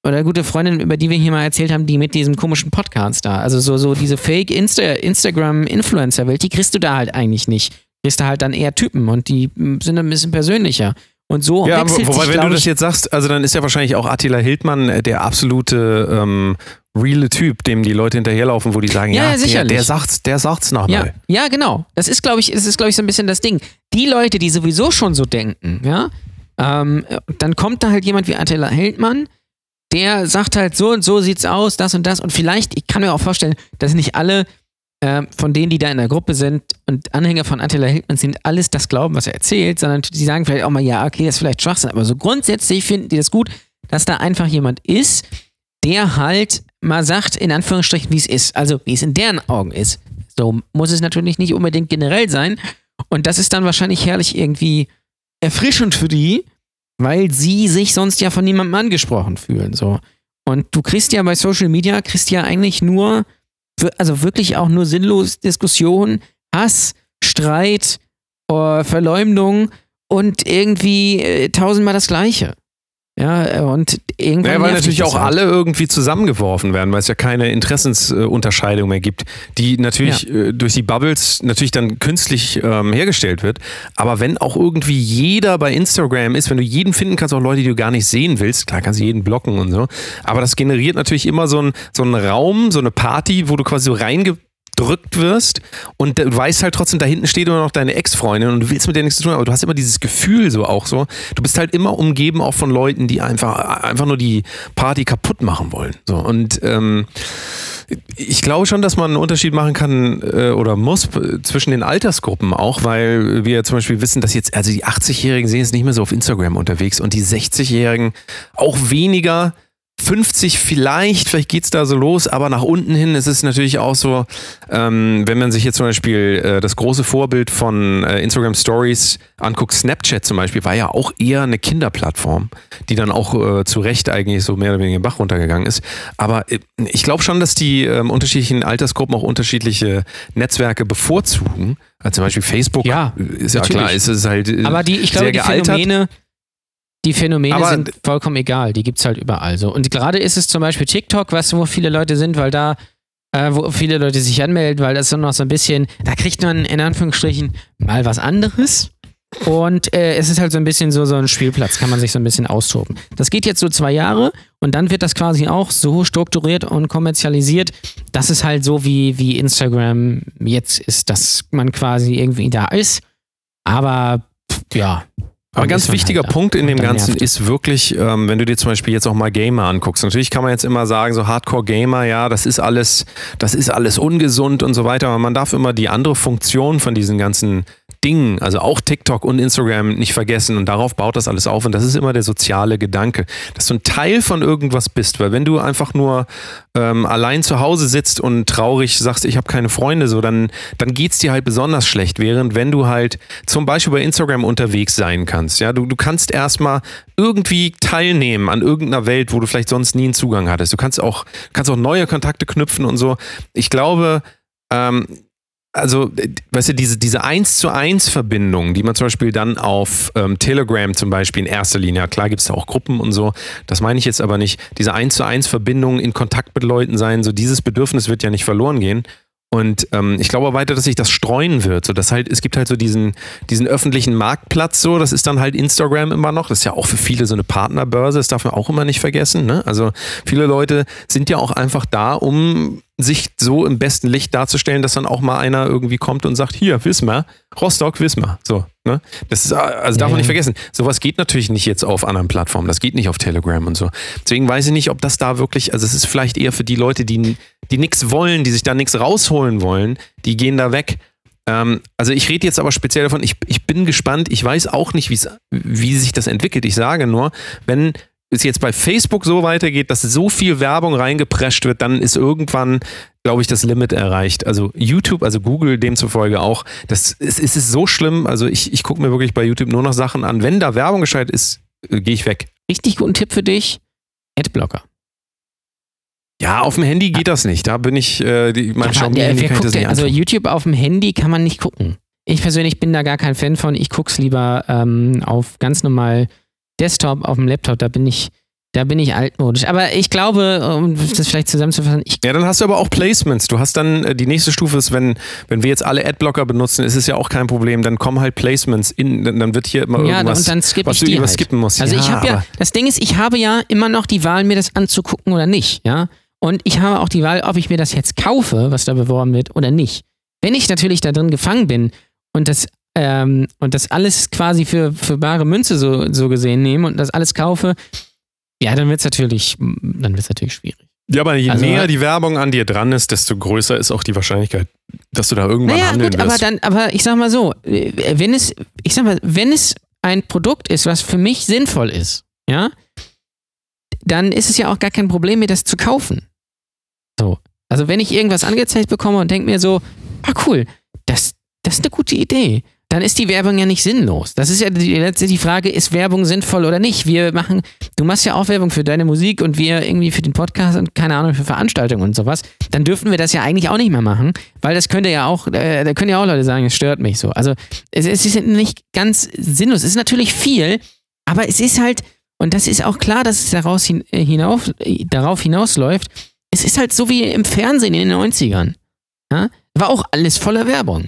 oder gute Freundin, über die wir hier mal erzählt haben, die mit diesem komischen Podcast da. Also so, so diese Fake Insta Instagram-Influencer-Welt, die kriegst du da halt eigentlich nicht. Kriegst du halt dann eher Typen und die sind ein bisschen persönlicher. Und so Ja, wechselt wobei, sich, wenn du das jetzt sagst, also dann ist ja wahrscheinlich auch Attila Hildmann äh, der absolute ähm, reale Typ, dem die Leute hinterherlaufen, wo die sagen, Ja, ja, ja, der, der sagt's, der sagt's ja, nochmal. ja, genau. Das ist, glaube ich, das ist, glaube ich, so ein bisschen das Ding. Die Leute, die sowieso schon so denken, ja, ähm, dann kommt da halt jemand wie Attila Hildmann, der sagt halt so und so sieht's aus, das und das. Und vielleicht, ich kann mir auch vorstellen, dass nicht alle ähm, von denen, die da in der Gruppe sind und Anhänger von Attila Hildmann sind, alles das glauben, was er erzählt, sondern die sagen vielleicht auch mal, ja, okay, das ist vielleicht Schwachsinn, aber so grundsätzlich finden die das gut, dass da einfach jemand ist, der halt mal sagt, in Anführungsstrichen, wie es ist. Also, wie es in deren Augen ist. So muss es natürlich nicht unbedingt generell sein. Und das ist dann wahrscheinlich herrlich irgendwie erfrischend für die, weil sie sich sonst ja von niemandem angesprochen fühlen. So. Und du kriegst ja bei Social Media, kriegst ja eigentlich nur, also wirklich auch nur sinnlos Diskussion, Hass, Streit, äh, Verleumdung und irgendwie äh, tausendmal das Gleiche. Ja, äh, und irgendwann. Ja, weil natürlich auch halt. alle irgendwie zusammengeworfen werden, weil es ja keine Interessensunterscheidung mehr gibt, die natürlich äh, durch die Bubbles natürlich dann künstlich ähm, hergestellt wird. Aber wenn auch irgendwie jeder bei Instagram ist, wenn du jeden finden kannst, auch Leute, die du gar nicht sehen willst, klar kannst du jeden blocken und so, aber das generiert natürlich immer so einen so einen Raum, so eine Party, wo du quasi so reinge drückt wirst und du weißt halt trotzdem, da hinten steht immer noch deine Ex-Freundin und du willst mit der nichts zu tun aber du hast immer dieses Gefühl so auch so. Du bist halt immer umgeben auch von Leuten, die einfach, einfach nur die Party kaputt machen wollen. So und ähm, ich glaube schon, dass man einen Unterschied machen kann äh, oder muss äh, zwischen den Altersgruppen auch, weil wir zum Beispiel wissen, dass jetzt, also die 80-Jährigen sind jetzt nicht mehr so auf Instagram unterwegs und die 60-Jährigen auch weniger. 50 vielleicht, vielleicht geht's da so los, aber nach unten hin ist es natürlich auch so, ähm, wenn man sich jetzt zum Beispiel äh, das große Vorbild von äh, Instagram Stories anguckt, Snapchat zum Beispiel, war ja auch eher eine Kinderplattform, die dann auch äh, zu Recht eigentlich so mehr oder weniger den Bach runtergegangen ist. Aber äh, ich glaube schon, dass die ähm, unterschiedlichen Altersgruppen auch unterschiedliche Netzwerke bevorzugen. Also zum Beispiel Facebook Ja, ist ja natürlich. klar, ist es halt äh, Aber die, ich glaube, sehr die gealtert. Phänomene, die Phänomene Aber- sind vollkommen egal. Die gibt's halt überall so. Und gerade ist es zum Beispiel TikTok, du, wo viele Leute sind, weil da, äh, wo viele Leute sich anmelden, weil das so noch so ein bisschen, da kriegt man in Anführungsstrichen mal was anderes. Und äh, es ist halt so ein bisschen so, so ein Spielplatz, kann man sich so ein bisschen austoben. Das geht jetzt so zwei Jahre und dann wird das quasi auch so strukturiert und kommerzialisiert, dass es halt so wie, wie Instagram jetzt ist, dass man quasi irgendwie da ist. Aber pff, ja. Aber ein ganz wichtiger halt. Punkt in dem Ganzen nervt ist wirklich, ähm, wenn du dir zum Beispiel jetzt auch mal Gamer anguckst. Natürlich kann man jetzt immer sagen, so Hardcore-Gamer, ja, das ist alles, das ist alles ungesund und so weiter. Aber man darf immer die andere Funktion von diesen ganzen Dingen, also auch TikTok und Instagram nicht vergessen. Und darauf baut das alles auf. Und das ist immer der soziale Gedanke, dass du ein Teil von irgendwas bist. Weil wenn du einfach nur ähm, allein zu Hause sitzt und traurig sagst, ich habe keine Freunde, so, dann, dann geht's dir halt besonders schlecht. Während wenn du halt zum Beispiel bei Instagram unterwegs sein kannst, ja, du, du kannst erstmal irgendwie teilnehmen an irgendeiner Welt, wo du vielleicht sonst nie einen Zugang hattest. Du kannst auch, kannst auch neue Kontakte knüpfen und so. Ich glaube, ähm, also, äh, weißt du, diese, diese 1 zu 1 Verbindung, die man zum Beispiel dann auf ähm, Telegram zum Beispiel in erster Linie hat, klar gibt es da auch Gruppen und so, das meine ich jetzt aber nicht, diese 1 zu 1 Verbindung in Kontakt mit Leuten sein, so dieses Bedürfnis wird ja nicht verloren gehen. Und ähm, ich glaube weiter, dass sich das streuen wird. So, dass halt, es gibt halt so diesen, diesen öffentlichen Marktplatz, so, das ist dann halt Instagram immer noch. Das ist ja auch für viele so eine Partnerbörse, das darf man auch immer nicht vergessen. Ne? Also viele Leute sind ja auch einfach da, um sich so im besten Licht darzustellen, dass dann auch mal einer irgendwie kommt und sagt, hier, Wismar, Rostock, Wismar. So, ne? Das ist, also darf man nicht vergessen. Sowas geht natürlich nicht jetzt auf anderen Plattformen. Das geht nicht auf Telegram und so. Deswegen weiß ich nicht, ob das da wirklich, also es ist vielleicht eher für die Leute, die, die nichts wollen, die sich da nichts rausholen wollen, die gehen da weg. Ähm, also ich rede jetzt aber speziell davon, ich, ich bin gespannt, ich weiß auch nicht, wie sich das entwickelt. Ich sage nur, wenn es jetzt bei Facebook so weitergeht, dass so viel Werbung reingeprescht wird, dann ist irgendwann, glaube ich, das Limit erreicht. Also YouTube, also Google demzufolge auch. Das ist, ist es so schlimm. Also ich, ich gucke mir wirklich bei YouTube nur noch Sachen an. Wenn da Werbung gescheit ist, äh, gehe ich weg. Richtig guten Tipp für dich: Adblocker. Ja, auf dem Handy geht das nicht. Da bin ich, äh, die, mein Ja, Xiaomi Handy kann das nicht also. YouTube auf dem Handy kann man nicht gucken. Ich persönlich bin da gar kein Fan von. Ich gucke es lieber ähm, auf ganz normal Desktop, auf dem Laptop. Da bin ich, da bin ich altmodisch. Aber ich glaube, um das vielleicht zusammenzufassen, ich Ja, dann hast du aber auch Placements. Du hast dann, äh, die nächste Stufe ist, wenn, wenn wir jetzt alle Adblocker benutzen, ist es ja auch kein Problem. Dann kommen halt Placements in, dann wird hier immer ja, irgendwas, und dann skippe was ich du die halt. überskippen musst. Also ja, ich habe ja, das Ding ist, ich habe ja immer noch die Wahl, mir das anzugucken oder nicht, ja. Und ich habe auch die Wahl, ob ich mir das jetzt kaufe, was da beworben wird, oder nicht. Wenn ich natürlich da drin gefangen bin und das ähm, und das alles quasi für, für bare Münze so, so gesehen nehme und das alles kaufe, ja, dann wird es natürlich, dann wird's natürlich schwierig. Ja, aber je Also- näher die Werbung an dir dran ist, desto größer ist auch die Wahrscheinlichkeit, dass du da irgendwann Naja, handeln gut, aber wirst. dann, aber ich sag mal so, äh, wenn es, ich sag mal, wenn es ein Produkt ist, was für mich sinnvoll ist, ja, dann ist es ja auch gar kein Problem, mir das zu kaufen. So. Also wenn ich irgendwas angezeigt bekomme und denke mir so, ah cool, das, das ist eine gute Idee, dann ist die Werbung ja nicht sinnlos. Das ist ja die, die Frage, ist Werbung sinnvoll oder nicht? Wir machen, du machst ja auch Werbung für deine Musik und wir irgendwie für den Podcast und keine Ahnung, für Veranstaltungen und sowas. Dann dürften wir das ja eigentlich auch nicht mehr machen, weil das könnte ja auch, äh, da können ja auch Leute sagen, es stört mich so. Also es, es ist nicht ganz sinnlos. Es ist natürlich viel, aber es ist halt, und das ist auch klar, dass es daraus hin, äh, hinauf, äh, darauf hinausläuft, es ist halt so wie im Fernsehen in den 90ern. Ja? War auch alles voller Werbung.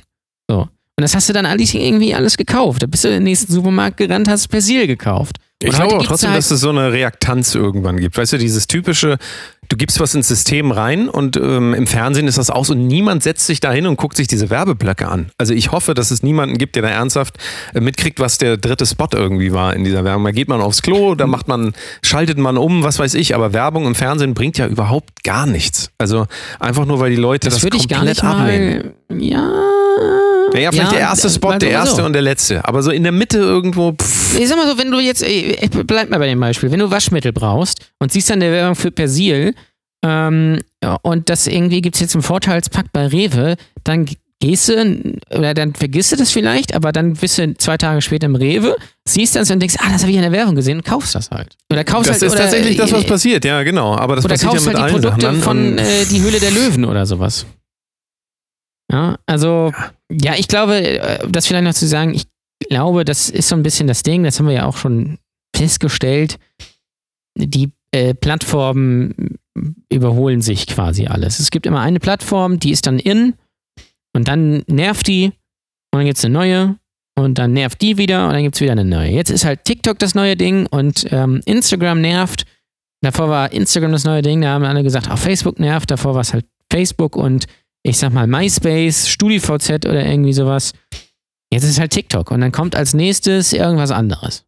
Und das hast du dann alles irgendwie alles gekauft. Da bist du in den nächsten Supermarkt gerannt, hast Persil gekauft. Ich Und glaube heute aber gibt's trotzdem, halt- dass es so eine Reaktanz irgendwann gibt. Weißt du, dieses typische, du gibst was ins System rein und ähm, im Fernsehen ist das aus und niemand setzt sich da hin und guckt sich diese Werbeblöcke an. Also ich hoffe, dass es niemanden gibt, der da ernsthaft äh, mitkriegt, was der dritte Spot irgendwie war in dieser Werbung. Da geht man aufs Klo, da macht man, schaltet man um, was weiß ich, aber Werbung im Fernsehen bringt ja überhaupt gar nichts. Also einfach nur, weil die Leute das, das ich komplett nicht ablehnen. mal. Ja. Naja, vielleicht Ja, der erste Spot, der so. erste und der letzte. Aber so in der Mitte irgendwo, pff, Ich sag mal so, wenn du jetzt, ey, bleib mal bei dem Beispiel, wenn du Waschmittel brauchst und siehst dann eine Werbung für Persil ähm, ja, und das irgendwie gibt es jetzt im Vorteilspakt bei Rewe, dann gehst du, oder dann vergisst du das vielleicht, aber dann bist du zwei Tage später im Rewe, siehst das und denkst, ah, das habe ich in der Werbung gesehen und kaufst das halt. Oder kaufst das halt, ist oder, tatsächlich das, was äh, passiert. Ja, genau. Aber das Oder passiert ja kaufst mit halt die Sachen. Produkte dann. von äh, Die Höhle der Löwen oder sowas. Ja, also, ja, ich glaube, äh, das vielleicht noch zu sagen, ich glaube, das ist so ein bisschen das Ding, das haben wir ja auch schon festgestellt. Die äh, Plattformen überholen sich quasi alles. Es gibt immer eine Plattform, die ist dann in und dann nervt die und dann gibt es eine neue und dann nervt die wieder und dann gibt es wieder eine neue. Jetzt ist halt TikTok das neue Ding und ähm, Instagram nervt. Davor war Instagram das neue Ding, da haben alle gesagt, auch Facebook nervt. Davor war es halt Facebook und ich sag mal MySpace, StudiVZ oder irgendwie sowas. Jetzt ist es halt TikTok und dann kommt als nächstes irgendwas anderes.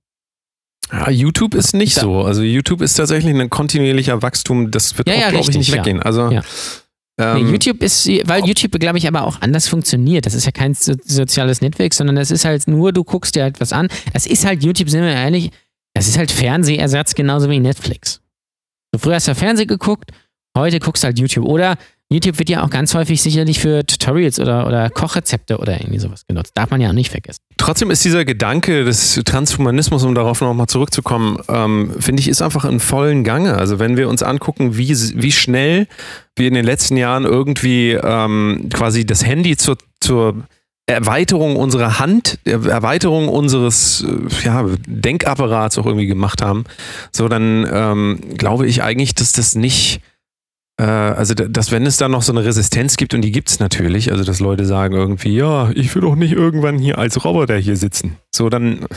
Ja, YouTube ist nicht so. Also YouTube ist tatsächlich ein kontinuierlicher Wachstum. Das wird Ja, auch, ja, glaube ich, nicht weggehen. Also Ja. ähm, nee, YouTube ist, weil YouTube, glaube ich, aber auch anders funktioniert. Das ist ja kein so soziales Netzwerk, sondern das ist halt nur, du guckst dir halt was an. Das ist halt YouTube, sind wir ehrlich, das ist halt Fernsehersatz genauso wie Netflix. Du früher hast du Fernsehen geguckt, heute guckst du halt YouTube. Oder YouTube wird ja auch ganz häufig sicherlich für Tutorials oder, oder Kochrezepte oder irgendwie sowas genutzt. Darf man ja auch nicht vergessen. Trotzdem ist dieser Gedanke des Transhumanismus, um darauf nochmal zurückzukommen, ähm, finde ich, ist einfach in vollen Gange. Also wenn wir uns angucken, wie, wie schnell wir in den letzten Jahren irgendwie ähm, quasi das Handy zur, zur Erweiterung unserer Hand, Er- Erweiterung unseres äh, ja, Denkapparats auch irgendwie gemacht haben, so dann ähm, glaube ich eigentlich, dass das nicht also, da- dass wenn es da noch so eine Resistenz gibt, und die gibt es natürlich, also dass Leute sagen irgendwie, ja, ich will doch nicht irgendwann hier als Roboter hier sitzen. So, dann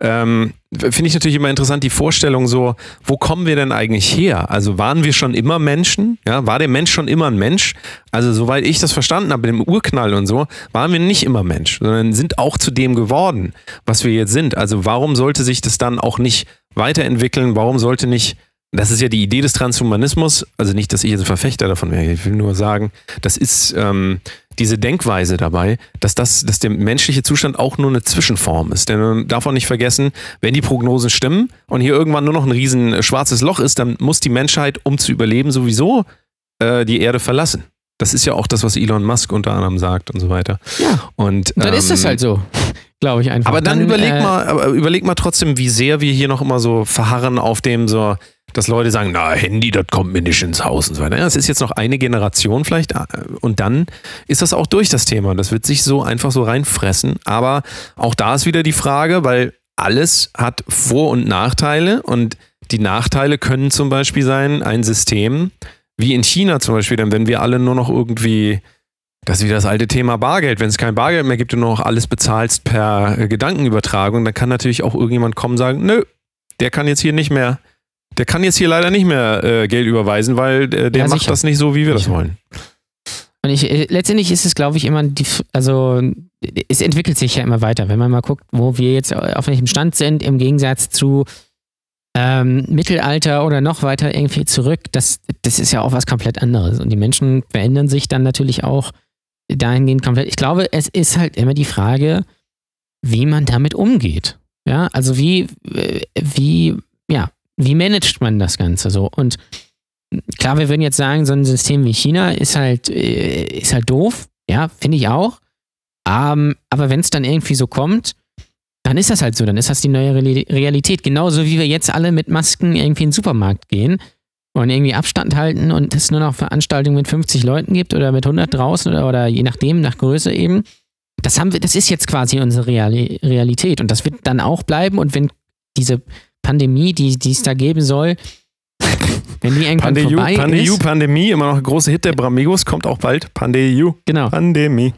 ähm, finde ich natürlich immer interessant die Vorstellung so, wo kommen wir denn eigentlich her? Also waren wir schon immer Menschen? Ja, war der Mensch schon immer ein Mensch? Also, soweit ich das verstanden habe, mit dem Urknall und so, waren wir nicht immer Mensch, sondern sind auch zu dem geworden, was wir jetzt sind. Also, warum sollte sich das dann auch nicht weiterentwickeln? Warum sollte nicht das ist ja die Idee des Transhumanismus, also nicht, dass ich jetzt ein Verfechter davon wäre, ich will nur sagen, das ist ähm, diese Denkweise dabei, dass, das, dass der menschliche Zustand auch nur eine Zwischenform ist. Denn man darf auch nicht vergessen, wenn die Prognosen stimmen und hier irgendwann nur noch ein riesen äh, schwarzes Loch ist, dann muss die Menschheit, um zu überleben, sowieso äh, die Erde verlassen. Das ist ja auch das, was Elon Musk unter anderem sagt und so weiter. Ja. Und dann ähm, ist das halt so. Glaube ich einfach. Aber dann, dann überleg äh, mal, aber überleg mal trotzdem, wie sehr wir hier noch immer so verharren auf dem so, dass Leute sagen, na, Handy, das kommt mir nicht ins Haus und so weiter. Das ist jetzt noch eine Generation vielleicht äh, und dann ist das auch durch das Thema. Das wird sich so einfach so reinfressen. Aber auch da ist wieder die Frage, weil alles hat Vor- und Nachteile und die Nachteile können zum Beispiel sein, ein System wie in China zum Beispiel, dann wenn wir alle nur noch irgendwie das ist wieder das alte Thema Bargeld. Wenn es kein Bargeld mehr gibt und du noch alles bezahlst per Gedankenübertragung, dann kann natürlich auch irgendjemand kommen und sagen, nö, der kann jetzt hier nicht mehr der kann jetzt hier leider nicht mehr äh, Geld überweisen, weil äh, der ja, macht das nicht so, wie wir sicher. das wollen. Und ich, äh, letztendlich ist es, glaube ich, immer die, also es entwickelt sich ja immer weiter. Wenn man mal guckt, wo wir jetzt auf welchem Stand sind, im Gegensatz zu ähm, Mittelalter oder noch weiter irgendwie zurück, das, das ist ja auch was komplett anderes. Und die Menschen verändern sich dann natürlich auch dahingehend komplett. Ich glaube, es ist halt immer die Frage, wie man damit umgeht. Ja, also wie, äh, wie, ja, wie managt man das Ganze so? Und klar, wir würden jetzt sagen, so ein System wie China ist halt, äh, ist halt doof. Ja, finde ich auch. Um, ähm, aber wenn es dann irgendwie so kommt, dann ist das halt so. Dann ist das die neue Realität. Genauso wie wir jetzt alle mit Masken irgendwie in den Supermarkt gehen und irgendwie Abstand halten und es nur noch Veranstaltungen mit 50 Leuten gibt oder mit 100 draußen oder, oder je nachdem, nach Größe eben. Das haben wir, das ist jetzt quasi unsere Realität und das wird dann auch bleiben und wenn diese Pandemie, die, es da geben soll, [LAUGHS] wenn die irgendwann Pandeu, vorbei Pandeu, ist. Pandemie, immer noch ein großer Hit der Bramigos, kommt auch bald. Pandeu. Genau. Pandemie.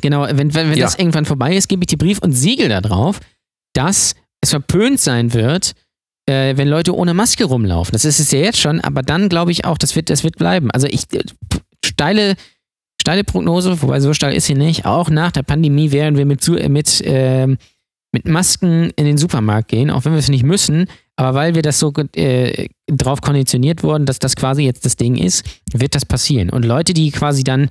Genau, wenn, wenn, wenn ja. das irgendwann vorbei ist, gebe ich die Brief und Siegel da drauf, dass es verpönt sein wird, äh, wenn Leute ohne Maske rumlaufen. Das ist es ja jetzt schon, aber dann glaube ich auch, das wird, das wird bleiben. Also ich äh, steile, steile Prognose, wobei so steil ist sie nicht, auch nach der Pandemie werden wir mit, mit äh, mit Masken in den Supermarkt gehen, auch wenn wir es nicht müssen, aber weil wir das so äh, drauf konditioniert wurden, dass das quasi jetzt das Ding ist, wird das passieren. Und Leute, die quasi dann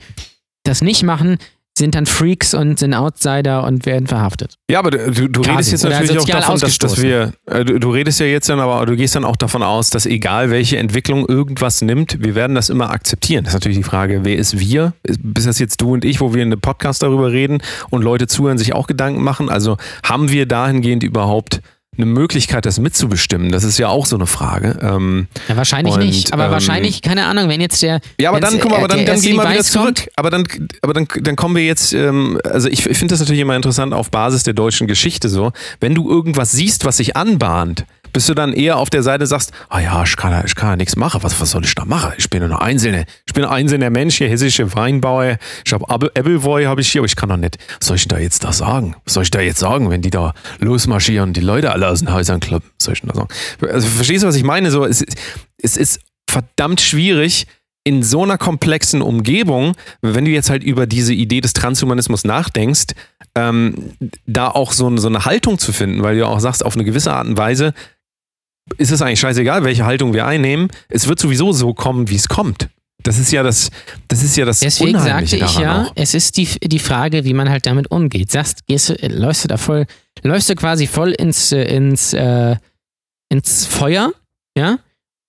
das nicht machen, sind dann Freaks und sind Outsider und werden verhaftet. Ja, aber du, du redest jetzt natürlich auch davon, dass, dass wir, äh, du, du, redest ja jetzt dann, aber du gehst dann auch davon aus, dass egal welche Entwicklung irgendwas nimmt, wir werden das immer akzeptieren. Das ist natürlich die Frage, wer ist wir? Bist das jetzt du und ich, wo wir in einem Podcast darüber reden und Leute zuhören, sich auch Gedanken machen? Also haben wir dahingehend überhaupt eine Möglichkeit, das mitzubestimmen? Das ist ja auch so eine Frage. Ähm, ja, wahrscheinlich und, nicht. Aber ähm, wahrscheinlich, keine Ahnung, wenn jetzt der. Ja, aber dann, guck mal, aber dann, dann gehen wir wieder zurück. Kommt. Aber dann, aber dann, dann kommen wir jetzt, ähm, also ich, ich finde das natürlich immer interessant auf Basis der deutschen Geschichte so. Wenn du irgendwas siehst, was sich anbahnt, bist du dann eher auf der Seite sagst, ah ja, ich kann, ich kann ja nichts machen. Was, was soll ich da machen? Ich bin nur einzelne, ich bin ein einzelner Mensch, hier hessische Weinbauer. Ich habe Appleboy habe ich hier, aber ich kann doch nicht. Was soll ich da jetzt da sagen? Was soll ich da jetzt sagen, wenn die da losmarschieren und die Leute alle aus den Häusern kloppen? Was soll ich denn da sagen? Also verstehst du, was ich meine? So, es, es ist verdammt schwierig, in so einer komplexen Umgebung, wenn du jetzt halt über diese Idee des Transhumanismus nachdenkst, ähm, da auch so, so eine Haltung zu finden, weil du auch sagst, auf eine gewisse Art und Weise ist es eigentlich scheißegal, welche Haltung wir einnehmen. Es wird sowieso so kommen, wie es kommt. Das ist ja das, das ist ja das Deswegen sagte ich ja, auch. es ist die, die Frage, wie man halt damit umgeht. Sagst, gehst, läufst du da voll, läufst du quasi voll ins, ins, äh, ins Feuer, ja?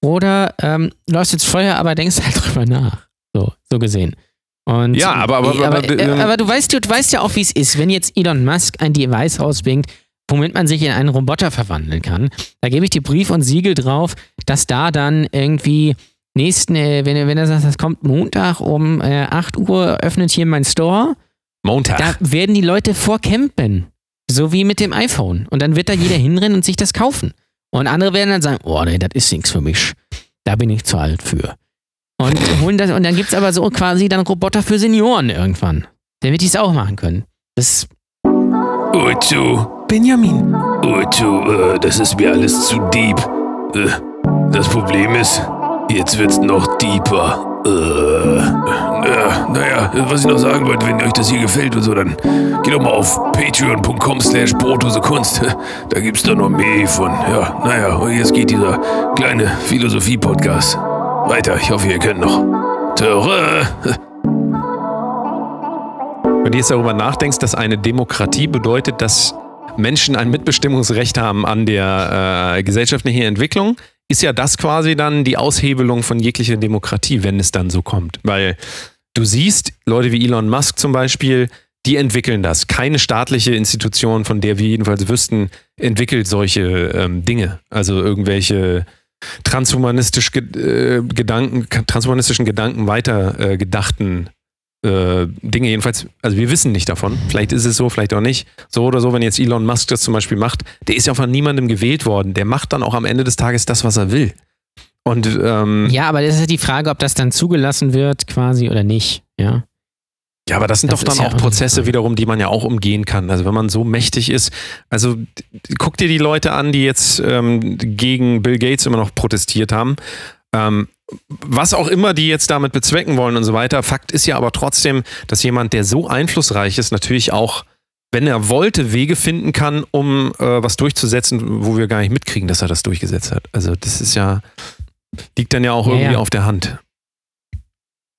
Oder ähm, läufst ins Feuer, aber denkst halt [LAUGHS] drüber nach. So, so gesehen. Und ja, aber, aber, aber, aber, äh, aber du, weißt, du, du weißt ja auch, wie es ist, wenn jetzt Elon Musk ein Device rausbringt, womit man sich in einen Roboter verwandeln kann. Da gebe ich dir Brief und Siegel drauf, dass da dann irgendwie nächsten, äh, wenn, wenn er sagt, das kommt Montag um äh, 8 Uhr, öffnet hier mein Store. Montag. Da werden die Leute vorcampen. So wie mit dem iPhone. Und dann wird da jeder hinrennen und sich das kaufen. Und andere werden dann sagen, oh nee, das ist nichts für mich. Da bin ich zu alt für. Und holen das, und dann gibt es aber so quasi dann Roboter für Senioren irgendwann. Damit die es auch machen können. Das. Utu. Benjamin. Utu, äh, das ist mir alles zu deep. Äh, das Problem ist, jetzt wird's noch deeper. Äh, ja, naja, was ich noch sagen wollte, wenn euch das hier gefällt und so, dann geht doch mal auf patreon.com slash Kunst. Da gibt's da noch mehr von. Ja, naja, und jetzt geht dieser kleine Philosophie-Podcast weiter. Ich hoffe, ihr könnt noch. Töre! Wenn du jetzt darüber nachdenkst, dass eine Demokratie bedeutet, dass Menschen ein Mitbestimmungsrecht haben an der äh, gesellschaftlichen Entwicklung, ist ja das quasi dann die Aushebelung von jeglicher Demokratie, wenn es dann so kommt. Weil du siehst, Leute wie Elon Musk zum Beispiel, die entwickeln das. Keine staatliche Institution, von der wir jedenfalls wüssten, entwickelt solche ähm, Dinge. Also irgendwelche transhumanistisch äh, Gedanken, transhumanistischen Gedanken weiter äh, äh, Dinge. Jedenfalls, also wir wissen nicht davon. Vielleicht ist es so, vielleicht auch nicht. So oder so, wenn jetzt Elon Musk das zum Beispiel macht, der ist ja von niemandem gewählt worden. Der macht dann auch am Ende des Tages das, was er will. Und ähm, ja, aber das ist die Frage, ob das dann zugelassen wird, quasi oder nicht. Ja. Ja, aber das sind das doch dann ja auch Prozesse wiederum, die man ja auch umgehen kann. Also wenn man so mächtig ist, also guck dir die Leute an, die jetzt ähm, gegen Bill Gates immer noch protestiert haben. Ähm, was auch immer die jetzt damit bezwecken wollen und so weiter. Fakt ist ja aber trotzdem, dass jemand, der so einflussreich ist, natürlich auch, wenn er wollte, Wege finden kann, um äh, was durchzusetzen, wo wir gar nicht mitkriegen, dass er das durchgesetzt hat. Also das ist ja, liegt dann ja auch ja, irgendwie ja. auf der Hand.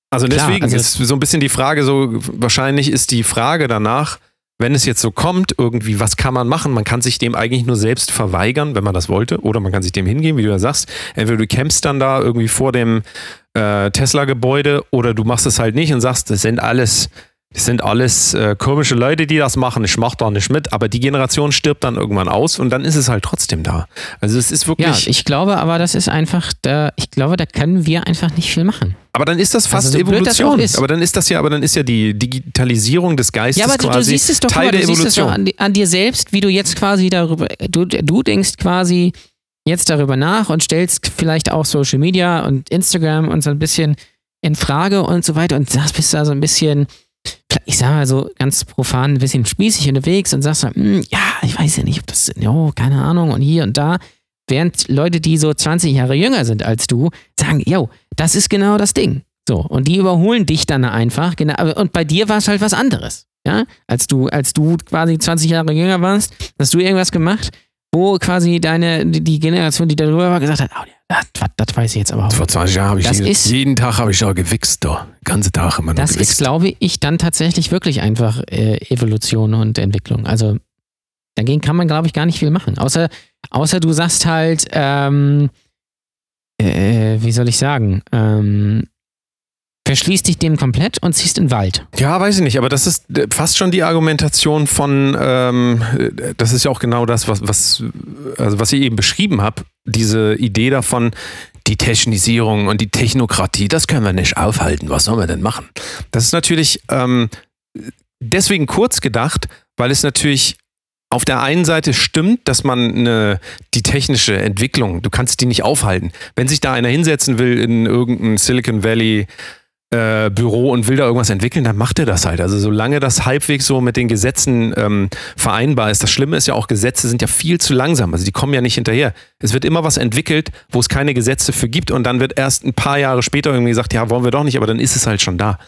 Also deswegen Klar, also ist so ein bisschen die Frage, so wahrscheinlich ist die Frage danach, wenn es jetzt so kommt, irgendwie, was kann man machen? Man kann sich dem eigentlich nur selbst verweigern, wenn man das wollte, oder man kann sich dem hingehen, wie du ja sagst. Entweder du campst dann da irgendwie vor dem äh, Tesla-Gebäude oder du machst es halt nicht und sagst, das sind alles das sind alles äh, komische Leute, die das machen. Ich mach da nicht mit, aber die Generation stirbt dann irgendwann aus und dann ist es halt trotzdem da. Also es ist wirklich. Ja, ich glaube, aber das ist einfach, da, ich glaube, da können wir einfach nicht viel machen. Aber dann ist das fast also so Evolution. Das aber dann ist das ja, aber dann ist ja die Digitalisierung des Geistes ja, aber quasi du siehst es doch, Teil mal, der du Evolution. Siehst es doch an, an, dir selbst, wie du jetzt quasi darüber, du, du denkst quasi jetzt darüber nach und stellst vielleicht auch Social Media und Instagram und so ein bisschen in Frage und so weiter und sagst, bist da so ein bisschen ich sag mal so ganz profan ein bisschen spießig unterwegs und sagst dann, hm, ja, ich weiß ja nicht, ob das, jo, keine Ahnung und hier und da. Während Leute, die so 20 Jahre jünger sind als du, sagen, jo, das ist genau das Ding. So, und die überholen dich dann einfach, genau, und bei dir war es halt was anderes. Ja, als du, als du quasi 20 Jahre jünger warst, hast du irgendwas gemacht, wo quasi deine, die Generation, die darüber war, gesagt hat, oh, das, das, weiß ich jetzt aber auch. Vor 20 Jahren habe ich jeden, ist, jeden Tag habe ich da gewichst, da. Ganze Tag immer Das gewichst. ist, glaube ich, dann tatsächlich wirklich einfach äh, Evolution und Entwicklung. Also dagegen kann man, glaube ich, gar nicht viel machen. Außer, außer du sagst halt, ähm, äh, wie soll ich sagen, ähm, verschließt dich dem komplett und ziehst in den Wald. Ja, weiß ich nicht, aber das ist äh, fast schon die Argumentation von, ähm, das ist ja auch genau das, was, was, also was ich eben beschrieben habe, diese Idee davon, die Technisierung und die Technokratie, das können wir nicht aufhalten, was sollen wir denn machen? Das ist natürlich ähm, deswegen kurz gedacht, weil es natürlich auf der einen Seite stimmt, dass man eine, die technische Entwicklung, du kannst die nicht aufhalten. Wenn sich da einer hinsetzen will in irgendein Silicon Valley äh, Büro und will da irgendwas entwickeln, dann macht er das halt. Also solange das halbwegs so mit den Gesetzen ähm, vereinbar ist. Das Schlimme ist ja auch, Gesetze sind ja viel zu langsam. Also die kommen ja nicht hinterher. Es wird immer was entwickelt, wo es keine Gesetze für gibt und dann wird erst ein paar Jahre später irgendwie gesagt, ja, wollen wir doch nicht, aber dann ist es halt schon da.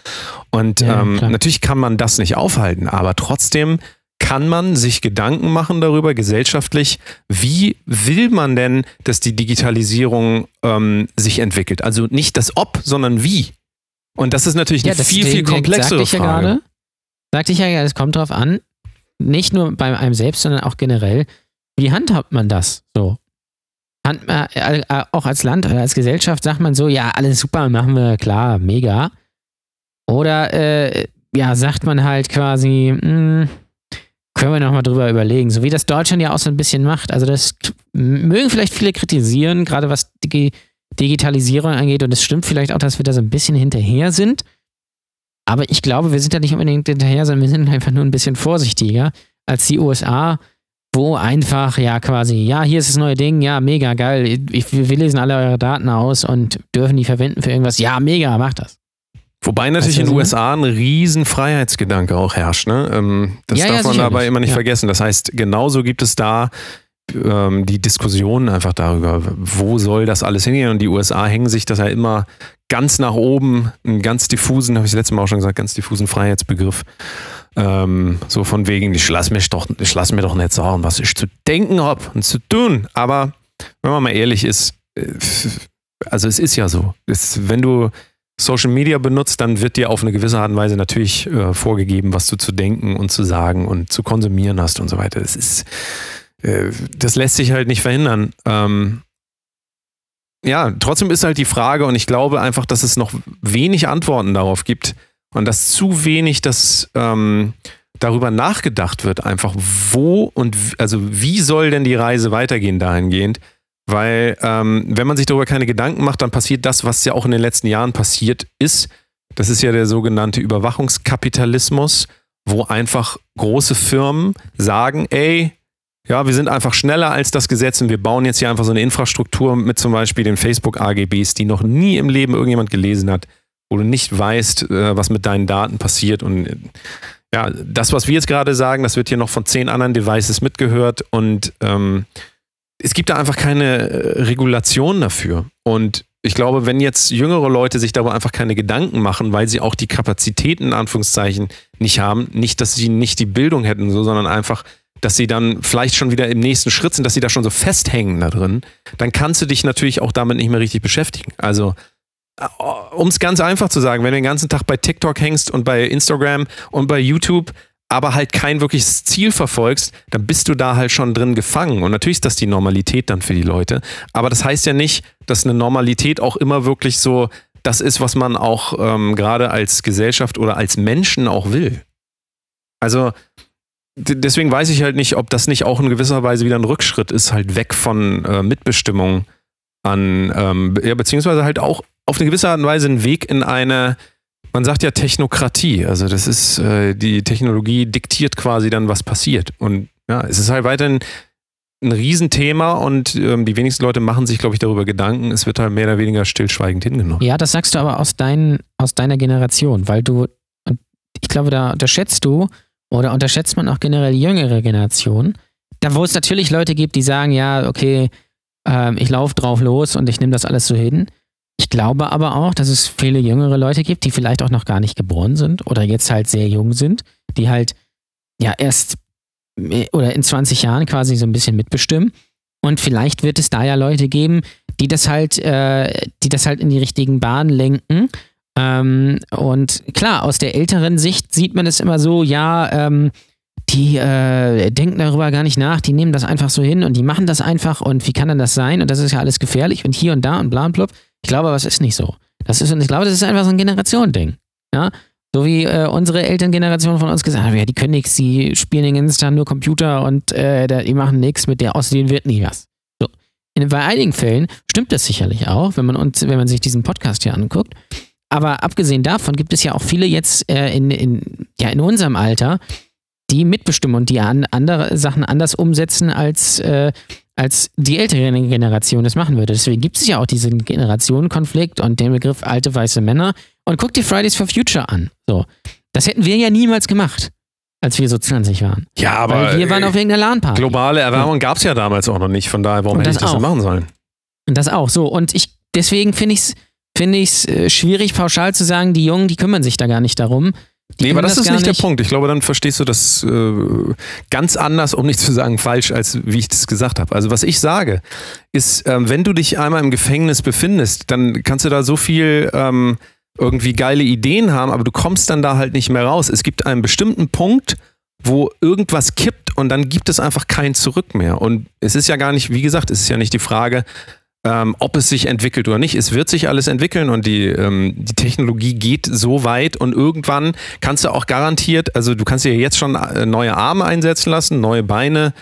Und ja, ähm, natürlich kann man das nicht aufhalten, aber trotzdem kann man sich Gedanken machen darüber, gesellschaftlich, wie will man denn, dass die Digitalisierung ähm, sich entwickelt? Also nicht das Ob, sondern wie. Und das ist natürlich eine ja, viel, viel komplexere Frage. Ja gerade, sagte ich ja, es kommt drauf an, nicht nur bei einem selbst, sondern auch generell, wie handhabt man das so? Hand, äh, äh, auch als Land oder als Gesellschaft sagt man so, ja, alles super, machen wir, klar, mega. Oder äh, ja, sagt man halt quasi, mh, hm, können wir nochmal drüber überlegen, so wie das Deutschland ja auch so ein bisschen macht. Also das mögen vielleicht viele kritisieren, gerade was die Digitalisierung angeht. Und es stimmt vielleicht auch, dass wir da so ein bisschen hinterher sind. Aber ich glaube, wir sind da nicht unbedingt hinterher, sondern wir sind einfach nur ein bisschen vorsichtiger als die USA, wo einfach ja quasi, ja, hier ist das neue Ding, ja, mega geil. Ich, wir lesen alle eure Daten aus und dürfen die verwenden für irgendwas. Ja, mega, macht das. Wobei natürlich in den USA ein riesen Freiheitsgedanke auch herrscht. Ne? Ähm, das ja, darf ja, man dabei immer nicht ja. vergessen. Das heißt, genauso gibt es da ähm, die Diskussion einfach darüber, wo soll das alles hingehen. Und die USA hängen sich das ja immer ganz nach oben, einen ganz diffusen, habe ich das letzte Mal auch schon gesagt, ganz diffusen Freiheitsbegriff. Ähm, so von wegen, ich lasse mich doch, ich lass mir doch nicht sagen, was ich zu denken habe und zu tun. Aber wenn man mal ehrlich ist, äh, also es ist ja so. Es, wenn du Social Media benutzt, dann wird dir auf eine gewisse Art und Weise natürlich äh, vorgegeben, was du zu denken und zu sagen und zu konsumieren hast und so weiter. Es ist das lässt sich halt nicht verhindern. Ähm, ja, trotzdem ist halt die Frage und ich glaube einfach, dass es noch wenig Antworten darauf gibt und dass zu wenig das ähm, darüber nachgedacht wird, einfach wo und also wie soll denn die Reise weitergehen dahingehend, weil ähm, wenn man sich darüber keine Gedanken macht, dann passiert das, was ja auch in den letzten Jahren passiert ist. Das ist ja der sogenannte Überwachungskapitalismus, wo einfach große Firmen sagen, ey, ja, wir sind einfach schneller als das Gesetz und wir bauen jetzt hier einfach so eine Infrastruktur mit zum Beispiel den Facebook-AGBs, die noch nie im Leben irgendjemand gelesen hat, wo du nicht weißt, äh, was mit deinen Daten passiert. Und ja, das, was wir jetzt gerade sagen, das wird hier noch von zehn anderen Devices mitgehört und ähm, es gibt da einfach keine äh, Regulation dafür. Und ich glaube, wenn jetzt jüngere Leute sich darüber einfach keine Gedanken machen, weil sie auch die Kapazitäten in Anführungszeichen nicht haben, nicht, dass sie nicht die Bildung hätten, so, sondern einfach, dass sie dann vielleicht schon wieder im nächsten Schritt sind, dass sie da schon so festhängen da drin, dann kannst du dich natürlich auch damit nicht mehr richtig beschäftigen. Also, äh, um es ganz einfach zu sagen, wenn du den ganzen Tag bei TikTok hängst und bei Instagram und bei YouTube, aber halt kein wirkliches Ziel verfolgst, dann bist du da halt schon drin gefangen. Und natürlich ist das die Normalität dann für die Leute. Aber das heißt ja nicht, dass eine Normalität auch immer wirklich so das ist, was man auch ähm, gerade als Gesellschaft oder als Menschen auch will. Also deswegen weiß ich halt nicht, ob das nicht auch in gewisser Weise wieder ein Rückschritt ist, halt weg von äh, Mitbestimmung an, ähm, ja, beziehungsweise halt auch auf eine gewisse Art und Weise ein Weg in eine man sagt ja Technokratie. Also das ist, äh, die Technologie diktiert quasi dann, was passiert. Und ja, es ist halt weiterhin ein Riesenthema und ähm, die wenigsten Leute machen sich, glaube ich, darüber Gedanken. Es wird halt mehr oder weniger stillschweigend hingenommen. Ja, das sagst du aber aus, dein, aus deiner Generation, weil du, ich glaube, da unterschätzt du oder unterschätzt man auch generell jüngere Generationen. Da, wo es natürlich Leute gibt, die sagen, ja, okay, ähm, ich laufe drauf los und ich nehme das alles so hin. Ich glaube aber auch, dass es viele jüngere Leute gibt, die vielleicht auch noch gar nicht geboren sind oder jetzt halt sehr jung sind, die halt ja erst oder in 20 Jahren quasi so ein bisschen mitbestimmen. Und vielleicht wird es da ja Leute geben, die das halt, äh, die das halt in die richtigen Bahnen lenken. Ähm, und klar, aus der älteren Sicht sieht man es immer so, ja, ähm, die äh, denken darüber gar nicht nach, die nehmen das einfach so hin und die machen das einfach und wie kann denn das sein? Und das ist ja alles gefährlich und hier und da und bla und blub. Ich glaube aber, es ist nicht so. Das ist, und ich glaube, das ist einfach so ein Generationending. Ja? So wie äh, unsere Elterngeneration von uns gesagt haben, ja, die können nichts, die spielen den ganzen Tag nur Computer und äh, die machen nichts, mit der aussehen wird nie was. So. In, bei einigen Fällen stimmt das sicherlich auch, wenn man, uns, wenn man sich diesen Podcast hier anguckt. Aber abgesehen davon gibt es ja auch viele jetzt äh, in, in, ja, in unserem Alter, die mitbestimmen und die an, andere Sachen anders umsetzen als äh, als die ältere Generation das machen würde. Deswegen gibt es ja auch diesen Generationenkonflikt und den Begriff alte weiße Männer. Und guck dir Fridays for Future an. So. Das hätten wir ja niemals gemacht, als wir so 20 waren. Ja, aber. Weil wir waren auf irgendeiner LAN-Party. Globale Erwärmung ja. gab es ja damals auch noch nicht. Von daher, warum hätte ich das denn machen sollen? Und das auch. So. Und ich, deswegen finde ich es finde ich es äh, schwierig, pauschal zu sagen, die Jungen, die kümmern sich da gar nicht darum. Die nee, aber das, das ist nicht, nicht der Punkt. Ich glaube, dann verstehst du das äh, ganz anders, um nicht zu sagen falsch, als wie ich das gesagt habe. Also was ich sage, ist, ähm, wenn du dich einmal im Gefängnis befindest, dann kannst du da so viel ähm, irgendwie geile Ideen haben, aber du kommst dann da halt nicht mehr raus. Es gibt einen bestimmten Punkt, wo irgendwas kippt und dann gibt es einfach kein Zurück mehr. Und es ist ja gar nicht, wie gesagt, es ist ja nicht die Frage, ähm, ob es sich entwickelt oder nicht. Es wird sich alles entwickeln und die, ähm, die Technologie geht so weit und irgendwann kannst du auch garantiert, also du kannst dir jetzt schon äh, neue Arme einsetzen lassen, neue Beine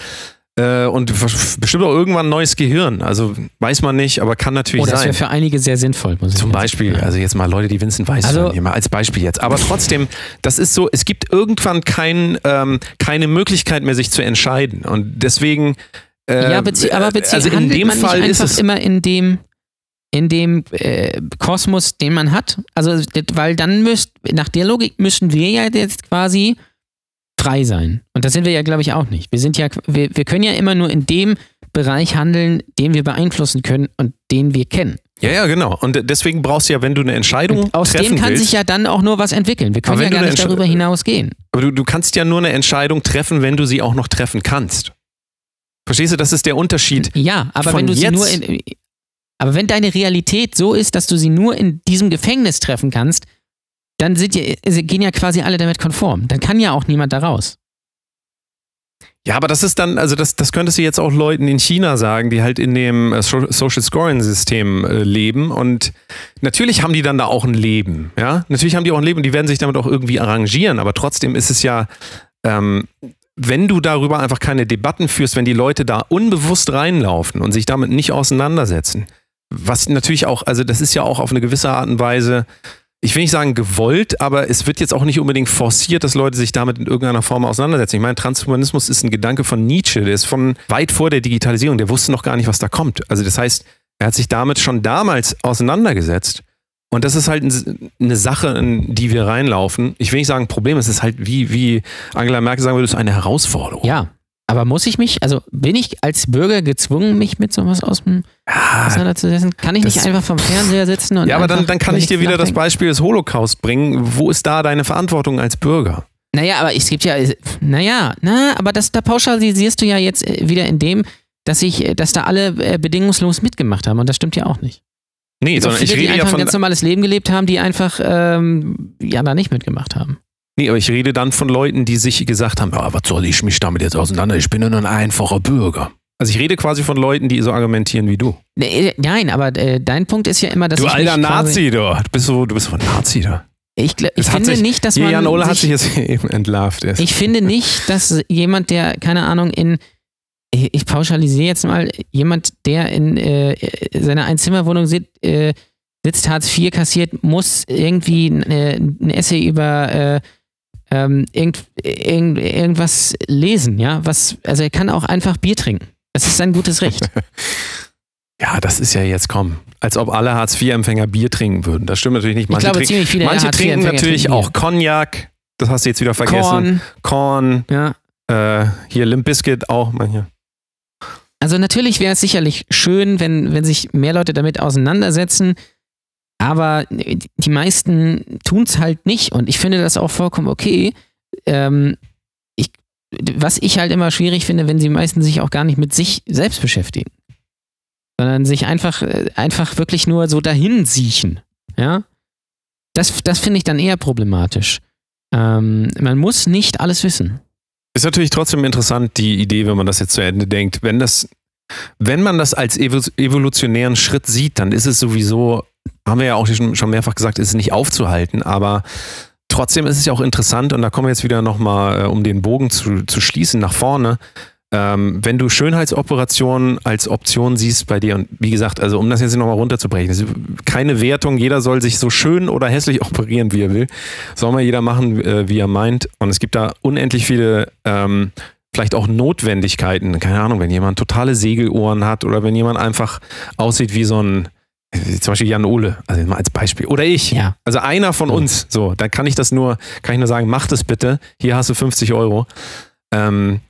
äh, und bestimmt auch irgendwann ein neues Gehirn. Also weiß man nicht, aber kann natürlich oh, das sein. Das wäre für einige sehr sinnvoll. Muss Zum Beispiel, also jetzt mal Leute, die Vincent Weiss also, hören, als Beispiel jetzt. Aber trotzdem, das ist so, es gibt irgendwann kein, ähm, keine Möglichkeit mehr, sich zu entscheiden. Und deswegen äh, ja, bezie aber bezie also in dem Fall ist es immer in dem in dem äh, Kosmos, den man hat. Also, weil dann müsst, nach der Logik müssen wir ja jetzt quasi frei sein. Und das sind wir ja, glaube ich, auch nicht. Wir sind ja, wir, wir können ja immer nur in dem Bereich handeln, den wir beeinflussen können und den wir kennen. Ja, ja, genau. Und deswegen brauchst du ja, wenn du eine Entscheidung und aus treffen dem kann willst, sich ja dann auch nur was entwickeln. Wir können ja gar nicht darüber hinausgehen. Aber du, du kannst ja nur eine Entscheidung treffen, wenn du sie auch noch treffen kannst. Verstehst du, das ist der Unterschied. Ja, aber wenn du sie nur in, aber wenn deine Realität so ist, dass du sie nur in diesem Gefängnis treffen kannst, dann sind ja, gehen ja quasi alle damit konform. Dann kann ja auch niemand da raus. Ja, aber das ist dann, also das, das könntest du jetzt auch Leuten in China sagen, die halt in dem äh, Social Scoring System äh, leben. Und natürlich haben die dann da auch ein Leben. Ja, natürlich haben die auch ein Leben und die werden sich damit auch irgendwie arrangieren. Aber trotzdem ist es ja, ähm, wenn du darüber einfach keine Debatten führst, wenn die Leute da unbewusst reinlaufen und sich damit nicht auseinandersetzen, was natürlich auch, also das ist ja auch auf eine gewisse Art und Weise ich will nicht sagen gewollt, aber es wird jetzt auch nicht unbedingt forciert, dass Leute sich damit in irgendeiner Form auseinandersetzen. Ich meine, Transhumanismus ist ein Gedanke von Nietzsche, der ist von weit vor der Digitalisierung, der wusste noch gar nicht, was da kommt. Also das heißt, er hat sich damit schon damals auseinandergesetzt. Und das ist halt eine Sache, in die wir reinlaufen. Ich will nicht sagen Problem, es ist halt wie, wie Angela Merkel sagen würde, es ist eine Herausforderung. Ja, aber muss ich mich, also bin ich als Bürger gezwungen, mich mit sowas aus dem ja, auseinanderzusetzen? Kann ich nicht einfach vom Fernseher sitzen und. Ja, aber dann, dann kann ich dir wieder nachdenken? das Beispiel des Holocaust bringen. Wo ist da deine Verantwortung als Bürger? Naja, aber es gibt ja, naja, na, aber das, da pauschalisierst du ja jetzt äh, wieder in dem, dass ich, äh, dass da alle äh, bedingungslos mitgemacht haben und das stimmt ja auch nicht. Nee, sondern viele, ich rede die einfach ja von ein ganz normales Leben gelebt haben, die einfach ähm, ja da nicht mitgemacht haben. Nee, aber ich rede dann von Leuten, die sich gesagt haben, ja, was soll ich mich damit jetzt auseinander? Ich bin nur ein einfacher Bürger. Also ich rede quasi von Leuten, die so argumentieren wie du. Nee, nein, aber äh, dein Punkt ist ja immer, dass du ich alter Nazi, du. Du bist so, du bist so ein Nazi, da. Ich, ich finde sich, nicht, dass man. Jan Ole hat sich jetzt [LAUGHS] eben entlarvt. Erst. Ich finde nicht, dass jemand, der, keine Ahnung, in. Ich pauschalisiere jetzt mal, jemand, der in äh, seiner Einzimmerwohnung sit, äh, sitzt, Hartz IV kassiert, muss irgendwie äh, ein Essay über äh, ähm, irgend, irgend, irgendwas lesen, ja. Was, also er kann auch einfach Bier trinken. Das ist sein gutes Recht. [LAUGHS] Ja, das ist ja jetzt komm. Als ob alle Hartz-IV-Empfänger Bier trinken würden. Das stimmt natürlich nicht. Manche, ich glaube, trinken, viele manche trinken natürlich trinken auch Cognac. Das hast du jetzt wieder vergessen. Korn. Korn. Ja. Äh, hier Limp Bizkit auch manche. Also natürlich wäre es sicherlich schön, wenn, wenn sich mehr Leute damit auseinandersetzen. Aber die meisten tun es halt nicht und ich finde das auch vollkommen okay. Ähm, ich, was ich halt immer schwierig finde, wenn sie meistens sich auch gar nicht mit sich selbst beschäftigen, sondern sich einfach, einfach wirklich nur so dahin siechen. Ja? Das, das finde ich dann eher problematisch. Ähm, man muss nicht alles wissen. Ist natürlich trotzdem interessant, die Idee, wenn man das jetzt zu Ende denkt. Wenn das, wenn man das als evolutionären Schritt sieht, dann ist es sowieso haben wir ja auch schon mehrfach gesagt, ist nicht aufzuhalten, aber trotzdem ist es ja auch interessant und da kommen wir jetzt wieder nochmal, äh, um den Bogen zu, zu schließen, nach vorne. Ähm, wenn du Schönheitsoperationen als Option siehst bei dir und wie gesagt, also um das jetzt nochmal runterzubrechen, keine Wertung, jeder soll sich so schön oder hässlich [LAUGHS] operieren, wie er will. Soll mal jeder machen, äh, wie er meint. Und es gibt da unendlich viele ähm, vielleicht auch Notwendigkeiten. Keine Ahnung, wenn jemand totale Segelohren hat oder wenn jemand einfach aussieht wie so ein zum Beispiel Jan Ole, also mal als Beispiel. Oder ich. Ja. Also einer von uns. So, dann kann ich das nur, kann ich nur sagen, mach das bitte. Hier hast du 50 Euro. Ähm,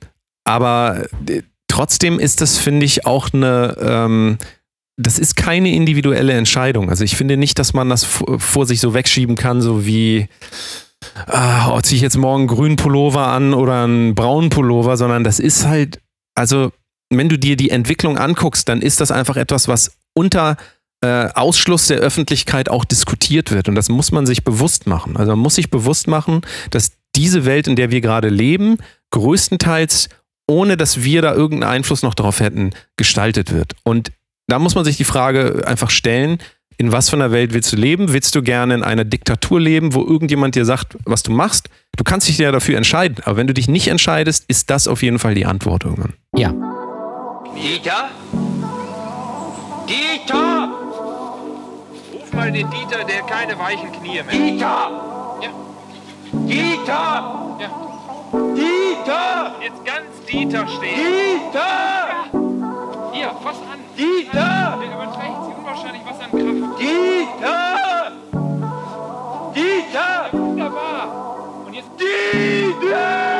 aber äh, trotzdem ist das, finde ich, auch eine, ähm, das ist keine individuelle Entscheidung. Also ich finde nicht, dass man das vor sich so wegschieben kann, so wie, ah, oh, ziehe ich jetzt morgen einen grünen Pullover an oder einen braunen Pullover, sondern das ist halt, also wenn du dir die Entwicklung anguckst, dann ist das einfach etwas, was unter äh, Ausschluss der Öffentlichkeit auch diskutiert wird. Und das muss man sich bewusst machen. Also man muss sich bewusst machen, dass diese Welt, in der wir gerade leben, größtenteils, ohne dass wir da irgendeinen Einfluss noch darauf hätten, gestaltet wird. Und da muss man sich die Frage einfach stellen, in was für einer Welt willst du leben? Willst du gerne in einer Diktatur leben, wo irgendjemand dir sagt, was du machst? Du kannst dich ja dafür entscheiden, aber wenn du dich nicht entscheidest, ist das auf jeden Fall die Antwort irgendwann. Ja. Dieter? Dieter! mal den Dieter, der keine weichen Knie mehr hat. Dieter! Ja. Dieter! Ja. Dieter! Jetzt ganz Dieter stehen. Dieter! Ja. Hier, fass an. Dieter! Der überträgt sich unwahrscheinlich was an Kraft. Dieter! Dieter! Ja, wunderbar. Und jetzt Dieter!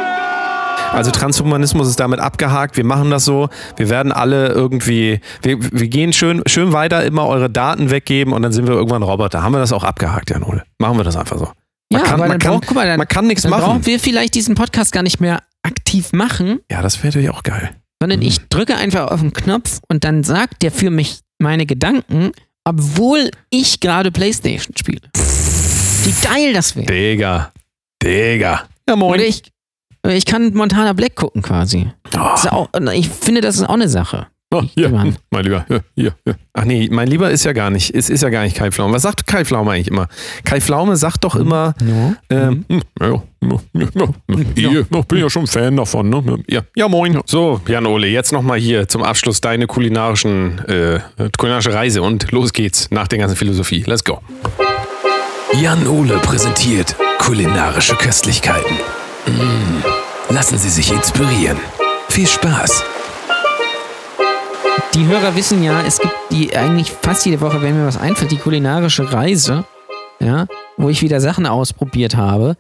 Also Transhumanismus ist damit abgehakt. Wir machen das so. Wir werden alle irgendwie, wir, wir gehen schön, schön weiter, immer eure Daten weggeben und dann sind wir irgendwann Roboter. Haben wir das auch abgehakt, Jan Ole? Machen wir das einfach so. Man ja, kann, man, kann, braucht, mal, dann, man kann nichts dann machen. brauchen wir vielleicht diesen Podcast gar nicht mehr aktiv machen. Ja, das wäre natürlich auch geil. Sondern mhm. ich drücke einfach auf den Knopf und dann sagt der für mich meine Gedanken, obwohl ich gerade Playstation spiele. Wie geil das wäre. Digga. Digga. Ja, moin. Oder ich Ich kann Montana Black gucken quasi. Ist auch, ich finde, das ist auch eine Sache. Oh, hier, Mann. mein Lieber. Hier, hier, hier. Ach nee, mein Lieber ist ja gar nicht, ist, ist ja gar nicht Kai Pflaume. Was sagt Kai Pflaume eigentlich immer? Kai Pflaume sagt doch immer, No. ähm, hm, ja, ja, ja, ja, ja, ich bin ja schon Fan davon. Ne? Ja, ja, moin. So, Jan Ole, jetzt nochmal hier zum Abschluss deine kulinarischen, äh, kulinarische Reise und los geht's nach der ganzen Philosophie. Let's go. Jan Ole präsentiert kulinarische Köstlichkeiten. Mm. Lassen Sie sich inspirieren. Viel Spaß. Die Hörer wissen ja, es gibt die eigentlich fast jede Woche, wenn mir was einfällt, die kulinarische Reise, ja, wo ich wieder Sachen ausprobiert habe.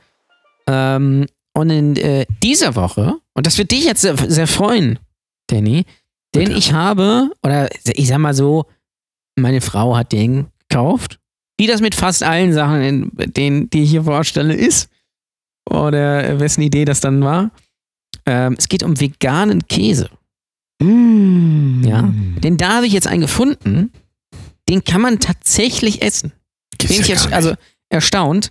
Ähm, und in äh, dieser Woche, und das wird dich jetzt sehr, sehr freuen, Danny, denn ich habe, oder ich sag mal so, meine Frau hat den gekauft. Wie das mit fast allen Sachen, in, denen, die ich hier vorstelle, ist. Oder wessen Idee das dann war. Ähm, es geht um veganen Käse. Ja. Denn da habe ich jetzt einen gefunden, den kann man tatsächlich essen. Bin ich jetzt also erstaunt.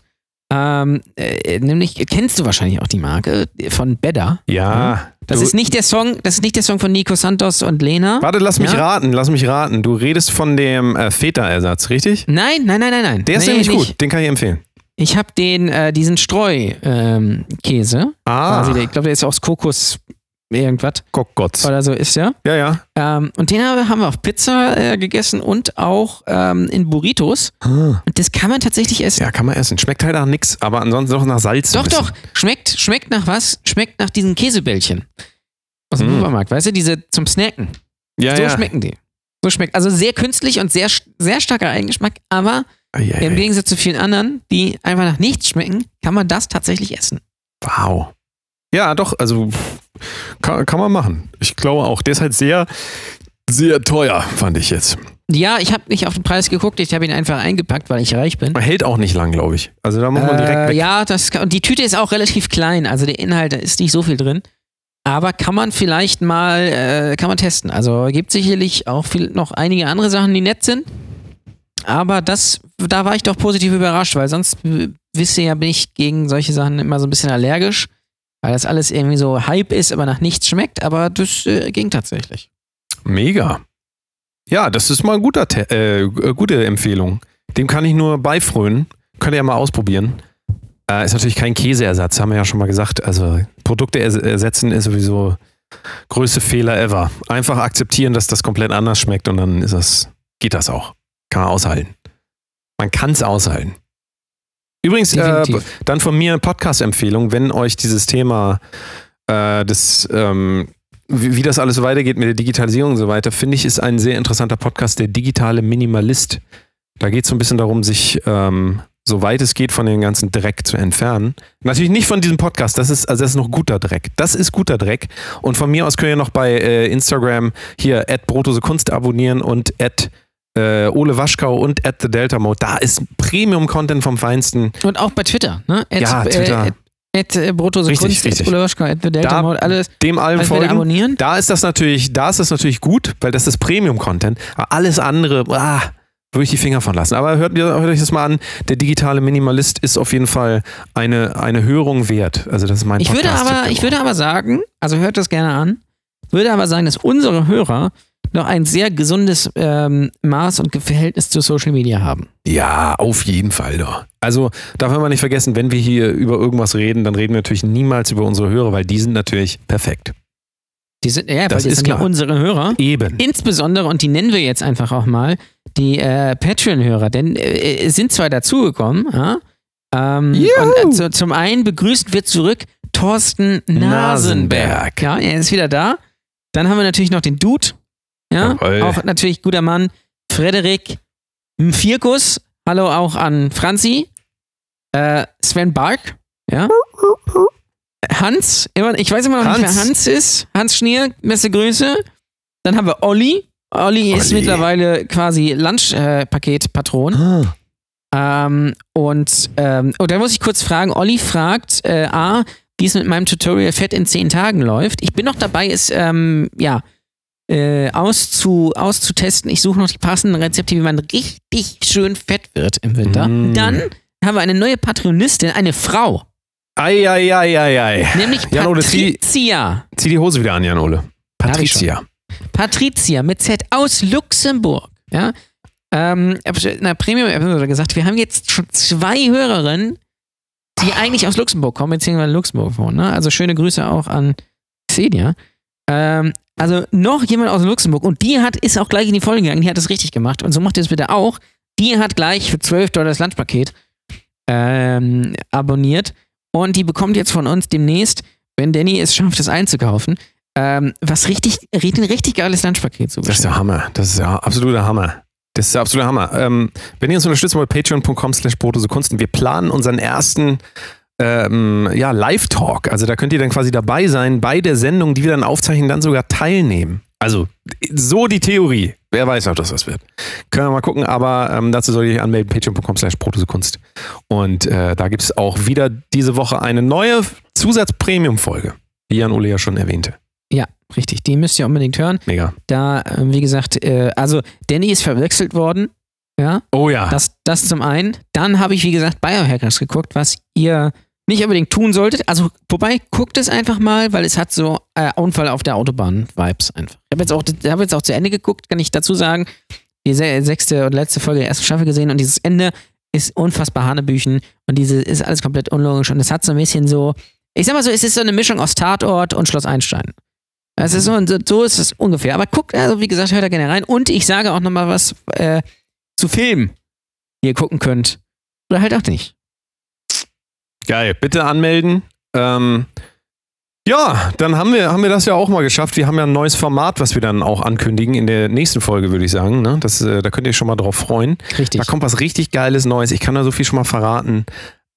Ähm, äh, nämlich kennst du wahrscheinlich auch die Marke von Bedda. Ja. Das ist nicht der Song, das ist nicht der Song von Nico Santos und Lena. Warte, lass mich Ja? raten, lass mich raten. Du redest von dem äh, Feta-Ersatz, richtig? Nein, nein, nein, nein, nein. Der ist nee, nämlich nicht. gut, den kann ich empfehlen. Ich habe den, äh, diesen Streu-Käse. Ah, quasi, ich glaube, der ist aus Kokos irgendwas Kokotz. oder so ist der. Ja, ja. Ähm, und den habe- haben wir auf Pizza äh, gegessen und auch ähm, in Burritos. Und das kann man tatsächlich essen. Ja, kann man essen. Schmeckt halt nach nix, aber ansonsten noch nach Salz. Doch, doch. Schmeckt, schmeckt nach was? Schmeckt nach diesen Käsebällchen. Aus dem Mm. Supermarkt, weißt du, diese zum Snacken. Ja, so ja. schmecken die. So schmeckt. Also sehr künstlich und sehr, sehr starker Eigengeschmack, aber Ei, ei, im. Gegensatz zu vielen anderen, die einfach nach nichts schmecken, kann man das tatsächlich essen. Wow. Ja, doch, also kann, kann man machen. Ich glaube auch. Der ist halt sehr, sehr teuer, fand ich jetzt. Ja, ich habe nicht auf den Preis geguckt, ich habe ihn einfach eingepackt, weil ich reich bin. Man hält auch nicht lang, glaube ich. Also da muss man direkt Äh, weg. ja, das kann, und die Tüte ist auch relativ klein, also der Inhalt da ist nicht so viel drin. Aber kann man vielleicht mal, äh, kann man testen. Also gibt sicherlich auch viel, noch einige andere Sachen, die nett sind. Aber das, da war ich doch positiv überrascht, weil sonst, wisst ihr ja, bin ich gegen solche Sachen immer so ein bisschen allergisch. Weil das alles irgendwie so Hype ist, aber nach nichts schmeckt. Aber das äh, ging tatsächlich. Mega. Ja, das ist mal eine äh, äh, gute Empfehlung. Dem kann ich nur beifrönen. Könnt ihr ja mal ausprobieren. Äh, ist natürlich kein Käseersatz, haben wir ja schon mal gesagt. Also Produkte ers ersetzen ist sowieso größte Fehler ever. Einfach akzeptieren, dass das komplett anders schmeckt und dann ist das, geht das auch. Kann man aushalten. Man kann es aushalten. Übrigens, äh, dann von mir eine Podcast-Empfehlung, wenn euch dieses Thema äh, des, ähm, wie, wie das alles weitergeht mit der Digitalisierung und so weiter, finde ich, ist ein sehr interessanter Podcast, der digitale Minimalist. Da geht es so ein bisschen darum, sich ähm, so weit es geht von dem ganzen Dreck zu entfernen. Natürlich nicht von diesem Podcast, das ist, also das ist noch guter Dreck. Das ist guter Dreck. Und von mir aus könnt ihr noch bei äh, Instagram hier at Brotose Kunst abonnieren und at äh, Ole Waschkau und at The Delta Mode. Da ist Premium-Content vom Feinsten. Und auch bei Twitter, ne? At, Ja, Twitter. Äh, at, äh, Brotose Richtig, Kunst, richtig. At Oloschka, at the Delta Da- Mode, alles, Dem allem alles folgen. abonnieren. Da ist das natürlich, da ist das natürlich gut, weil das ist Premium-Content. Alles andere, ah, würde ich die Finger von lassen. Aber hört, hört euch das mal an. Der digitale Minimalist ist auf jeden Fall eine, eine Hörung wert. Also das ist mein Ich würde, aber, ich würde aber sagen, also hört das gerne an, würde aber sagen, dass unsere Hörer noch ein sehr gesundes ähm, Maß und Verhältnis zu Social Media haben. Ja, auf jeden Fall doch. Also darf man nicht vergessen, wenn wir hier über irgendwas reden, dann reden wir natürlich niemals über unsere Hörer, weil die sind natürlich perfekt. Die sind, ja, Das weil die ist sind ja klar. unsere Hörer. Eben. Insbesondere, und die nennen wir jetzt einfach auch mal, die äh, Patreon-Hörer, denn äh, sind zwar dazugekommen, ja, ähm, und äh, zu, zum einen begrüßt wird zurück Thorsten Nasenberg. Nasenberg. Ja, er ist wieder da. Dann haben wir natürlich noch den Dude, ja, Jawohl. auch natürlich guter Mann, Frederik Vierkus. Hallo auch an Franzi, äh, Sven Bark, ja. Hans, immer, ich weiß immer noch nicht, Hans. wer Hans ist. Hans Schnier, beste Grüße. Dann haben wir Olli. Olli ist Olli. mittlerweile quasi Lunchpaketpatron. Ah. Ähm, und, ähm, und da muss ich kurz fragen, Olli fragt, äh, A, wie es mit meinem Tutorial Fett in 10 Tagen läuft. Ich bin noch dabei, es ähm, ja, äh, auszu, auszutesten. Ich suche noch die passenden Rezepte, wie man richtig schön fett wird im Winter. Mm. Dann haben wir eine neue Patreonistin, eine Frau. Eieieiei. Nämlich Jan Ole, zieh, Patricia. zieh die Hose wieder an, Jan Ole. Hab ich Patricia. Patricia mit Z aus Luxemburg. Ja. Ähm, in der Premium-Episode gesagt, wir haben jetzt schon zwei Hörerinnen, die eigentlich aus Luxemburg kommen, beziehungsweise Luxemburg wohnen. Ne? Also schöne Grüße auch an Xenia. Ähm, also noch jemand aus Luxemburg und die hat, ist auch gleich in die Folge gegangen, die hat das richtig gemacht und so macht ihr es bitte auch. Die hat gleich für 12 Dollar das Lunchpaket ähm, abonniert und die bekommt jetzt von uns demnächst, wenn Danny es schafft, es einzukaufen, ähm, was richtig, richtig, richtig geiles Lunchpaket zu Das ist der Hammer. Das ist ja absoluter Hammer. Das ist der absolute Hammer. Ähm, wenn ihr uns unterstützen wollt, patreon.com slash Kunsten. Wir planen unseren ersten ähm, ja, Live-Talk. Also da könnt ihr dann quasi dabei sein bei der Sendung, die wir dann aufzeichnen, dann sogar teilnehmen. Also so die Theorie. Wer weiß, ob das was wird. Können wir mal gucken, aber ähm, dazu soll ich anmelden, patreon.com slash Kunst. Und äh, da gibt es auch wieder diese Woche eine neue Zusatz-Premium-Folge, wie Jan Ole ja schon erwähnte. Ja, richtig. Die müsst ihr unbedingt hören. Mega. Da, äh, wie gesagt, äh, also Danny ist verwechselt worden. Ja, Oh ja. das, das zum einen. Dann habe ich, wie gesagt, Biohackers geguckt, was ihr nicht unbedingt tun solltet. Also, wobei, guckt es einfach mal, weil es hat so äh, Unfall auf der Autobahn-Vibes einfach. Ich habe jetzt, auch- hab jetzt auch zu Ende geguckt, kann ich dazu sagen. Die se sechste und letzte Folge der ersten Staffel gesehen und dieses Ende ist unfassbar Hanebüchen und diese ist alles komplett unlogisch und es hat so ein bisschen so, ich sag mal so, es ist so eine Mischung aus Tatort und Schloss Einstein. Es ist so, so ist es ungefähr. Aber guckt, also wie gesagt, hört da gerne rein. Und ich sage auch nochmal was äh, zu Filmen, die ihr gucken könnt. Oder halt auch nicht. Geil. Bitte anmelden. Ähm, ja, dann haben wir, haben wir das ja auch mal geschafft. Wir haben ja ein neues Format, was wir dann auch ankündigen in der nächsten Folge, würde ich sagen. Ne? Das, äh, da könnt ihr euch schon mal drauf freuen. Richtig. Da kommt was richtig Geiles Neues. Ich kann da so viel schon mal verraten.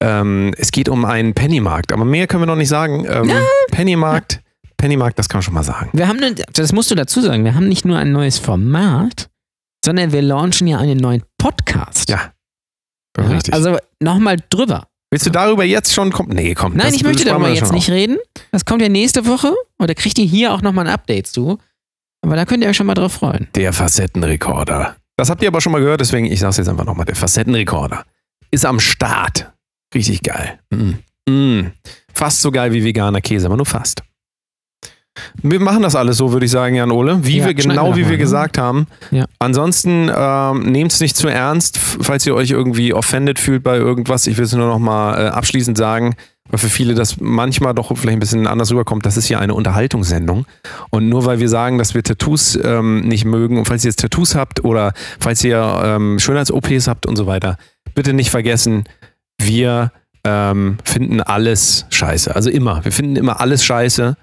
Ähm, es geht um einen Pennymarkt, aber mehr können wir noch nicht sagen. Ähm, Pennymarkt, Pennymarkt, das kann man schon mal sagen. Wir haben, das musst du dazu sagen, wir haben nicht nur ein neues Format, sondern wir launchen ja einen neuen Podcast. Ja. Ja, Richtig. Also nochmal drüber. Willst du darüber jetzt schon kommen? Nee, komm. Nein, das- ich möchte darüber jetzt nicht auf. reden. Das kommt ja nächste Woche und da kriegt ihr hier auch nochmal ein Update zu. Aber da könnt ihr euch schon mal drauf freuen. Der Facettenrekorder. Das habt ihr aber schon mal gehört, deswegen ich sag's jetzt einfach nochmal. Der Facettenrekorder ist am Start. Richtig geil. Mm. Mm. Fast so geil wie veganer Käse, aber nur fast. Wir machen das alles so, würde ich sagen, Jan Ole. Wie Ja, wir genau wie mal, wir ne? gesagt haben. Ja. Ansonsten ähm, nehmt es nicht zu ernst, falls ihr euch irgendwie offended fühlt bei irgendwas. Ich will es nur noch mal äh, abschließend sagen, weil für viele das manchmal doch vielleicht ein bisschen anders rüberkommt. Das ist hier eine Unterhaltungssendung. Und nur weil wir sagen, dass wir Tattoos ähm, nicht mögen und falls ihr jetzt Tattoos habt oder falls ihr ähm, Schönheits-OPs habt und so weiter, bitte nicht vergessen, wir ähm, finden alles scheiße. Also immer. Wir finden immer alles scheiße,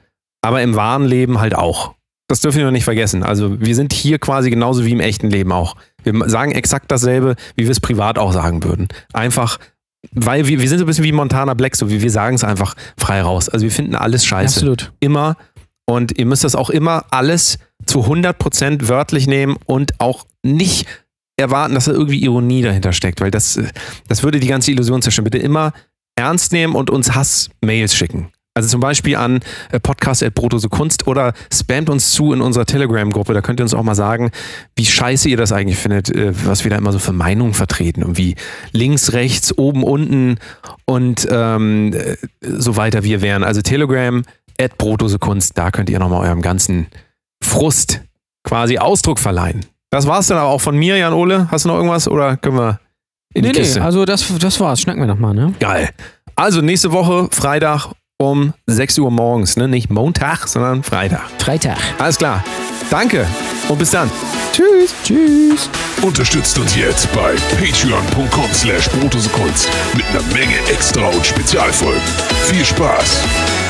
aber im wahren Leben halt auch. Das dürfen wir nicht vergessen. Also wir sind hier quasi genauso wie im echten Leben auch. Wir sagen exakt dasselbe, wie wir es privat auch sagen würden. Einfach, weil wir, wir sind so ein bisschen wie Montana Black, so wie wir sagen es einfach frei raus. Also wir finden alles scheiße Absolut. immer und ihr müsst das auch immer alles zu 100% wörtlich nehmen und auch nicht erwarten, dass da irgendwie Ironie dahinter steckt, weil das, das würde die ganze Illusion zerstören. Bitte immer ernst nehmen und uns Hass-Mails schicken. Also zum Beispiel an äh, podcast.brotose-kunst oder spamt uns zu in unserer Telegram-Gruppe. Da könnt ihr uns auch mal sagen, wie scheiße ihr das eigentlich findet, äh, was wir da immer so für Meinungen vertreten. Und wie links, rechts, oben, unten und ähm, äh, so weiter wir wären. Also Telegram, at Brotdose-Kunst, da könnt ihr nochmal eurem ganzen Frust quasi Ausdruck verleihen. Das war's dann aber auch von mir, Jan Ole. Hast du noch irgendwas oder können wir in die Nee, nee, Kiste? also das, das war's. Schnacken wir nochmal, ne? Geil. Also nächste Woche, Freitag um 6 Uhr morgens. Ne? Nicht Montag, sondern Freitag. Freitag. Alles klar. Danke und bis dann. Tschüss. Tschüss. Unterstützt uns jetzt bei patreon.com slash mit einer Menge Extra und Spezialfolgen. Viel Spaß!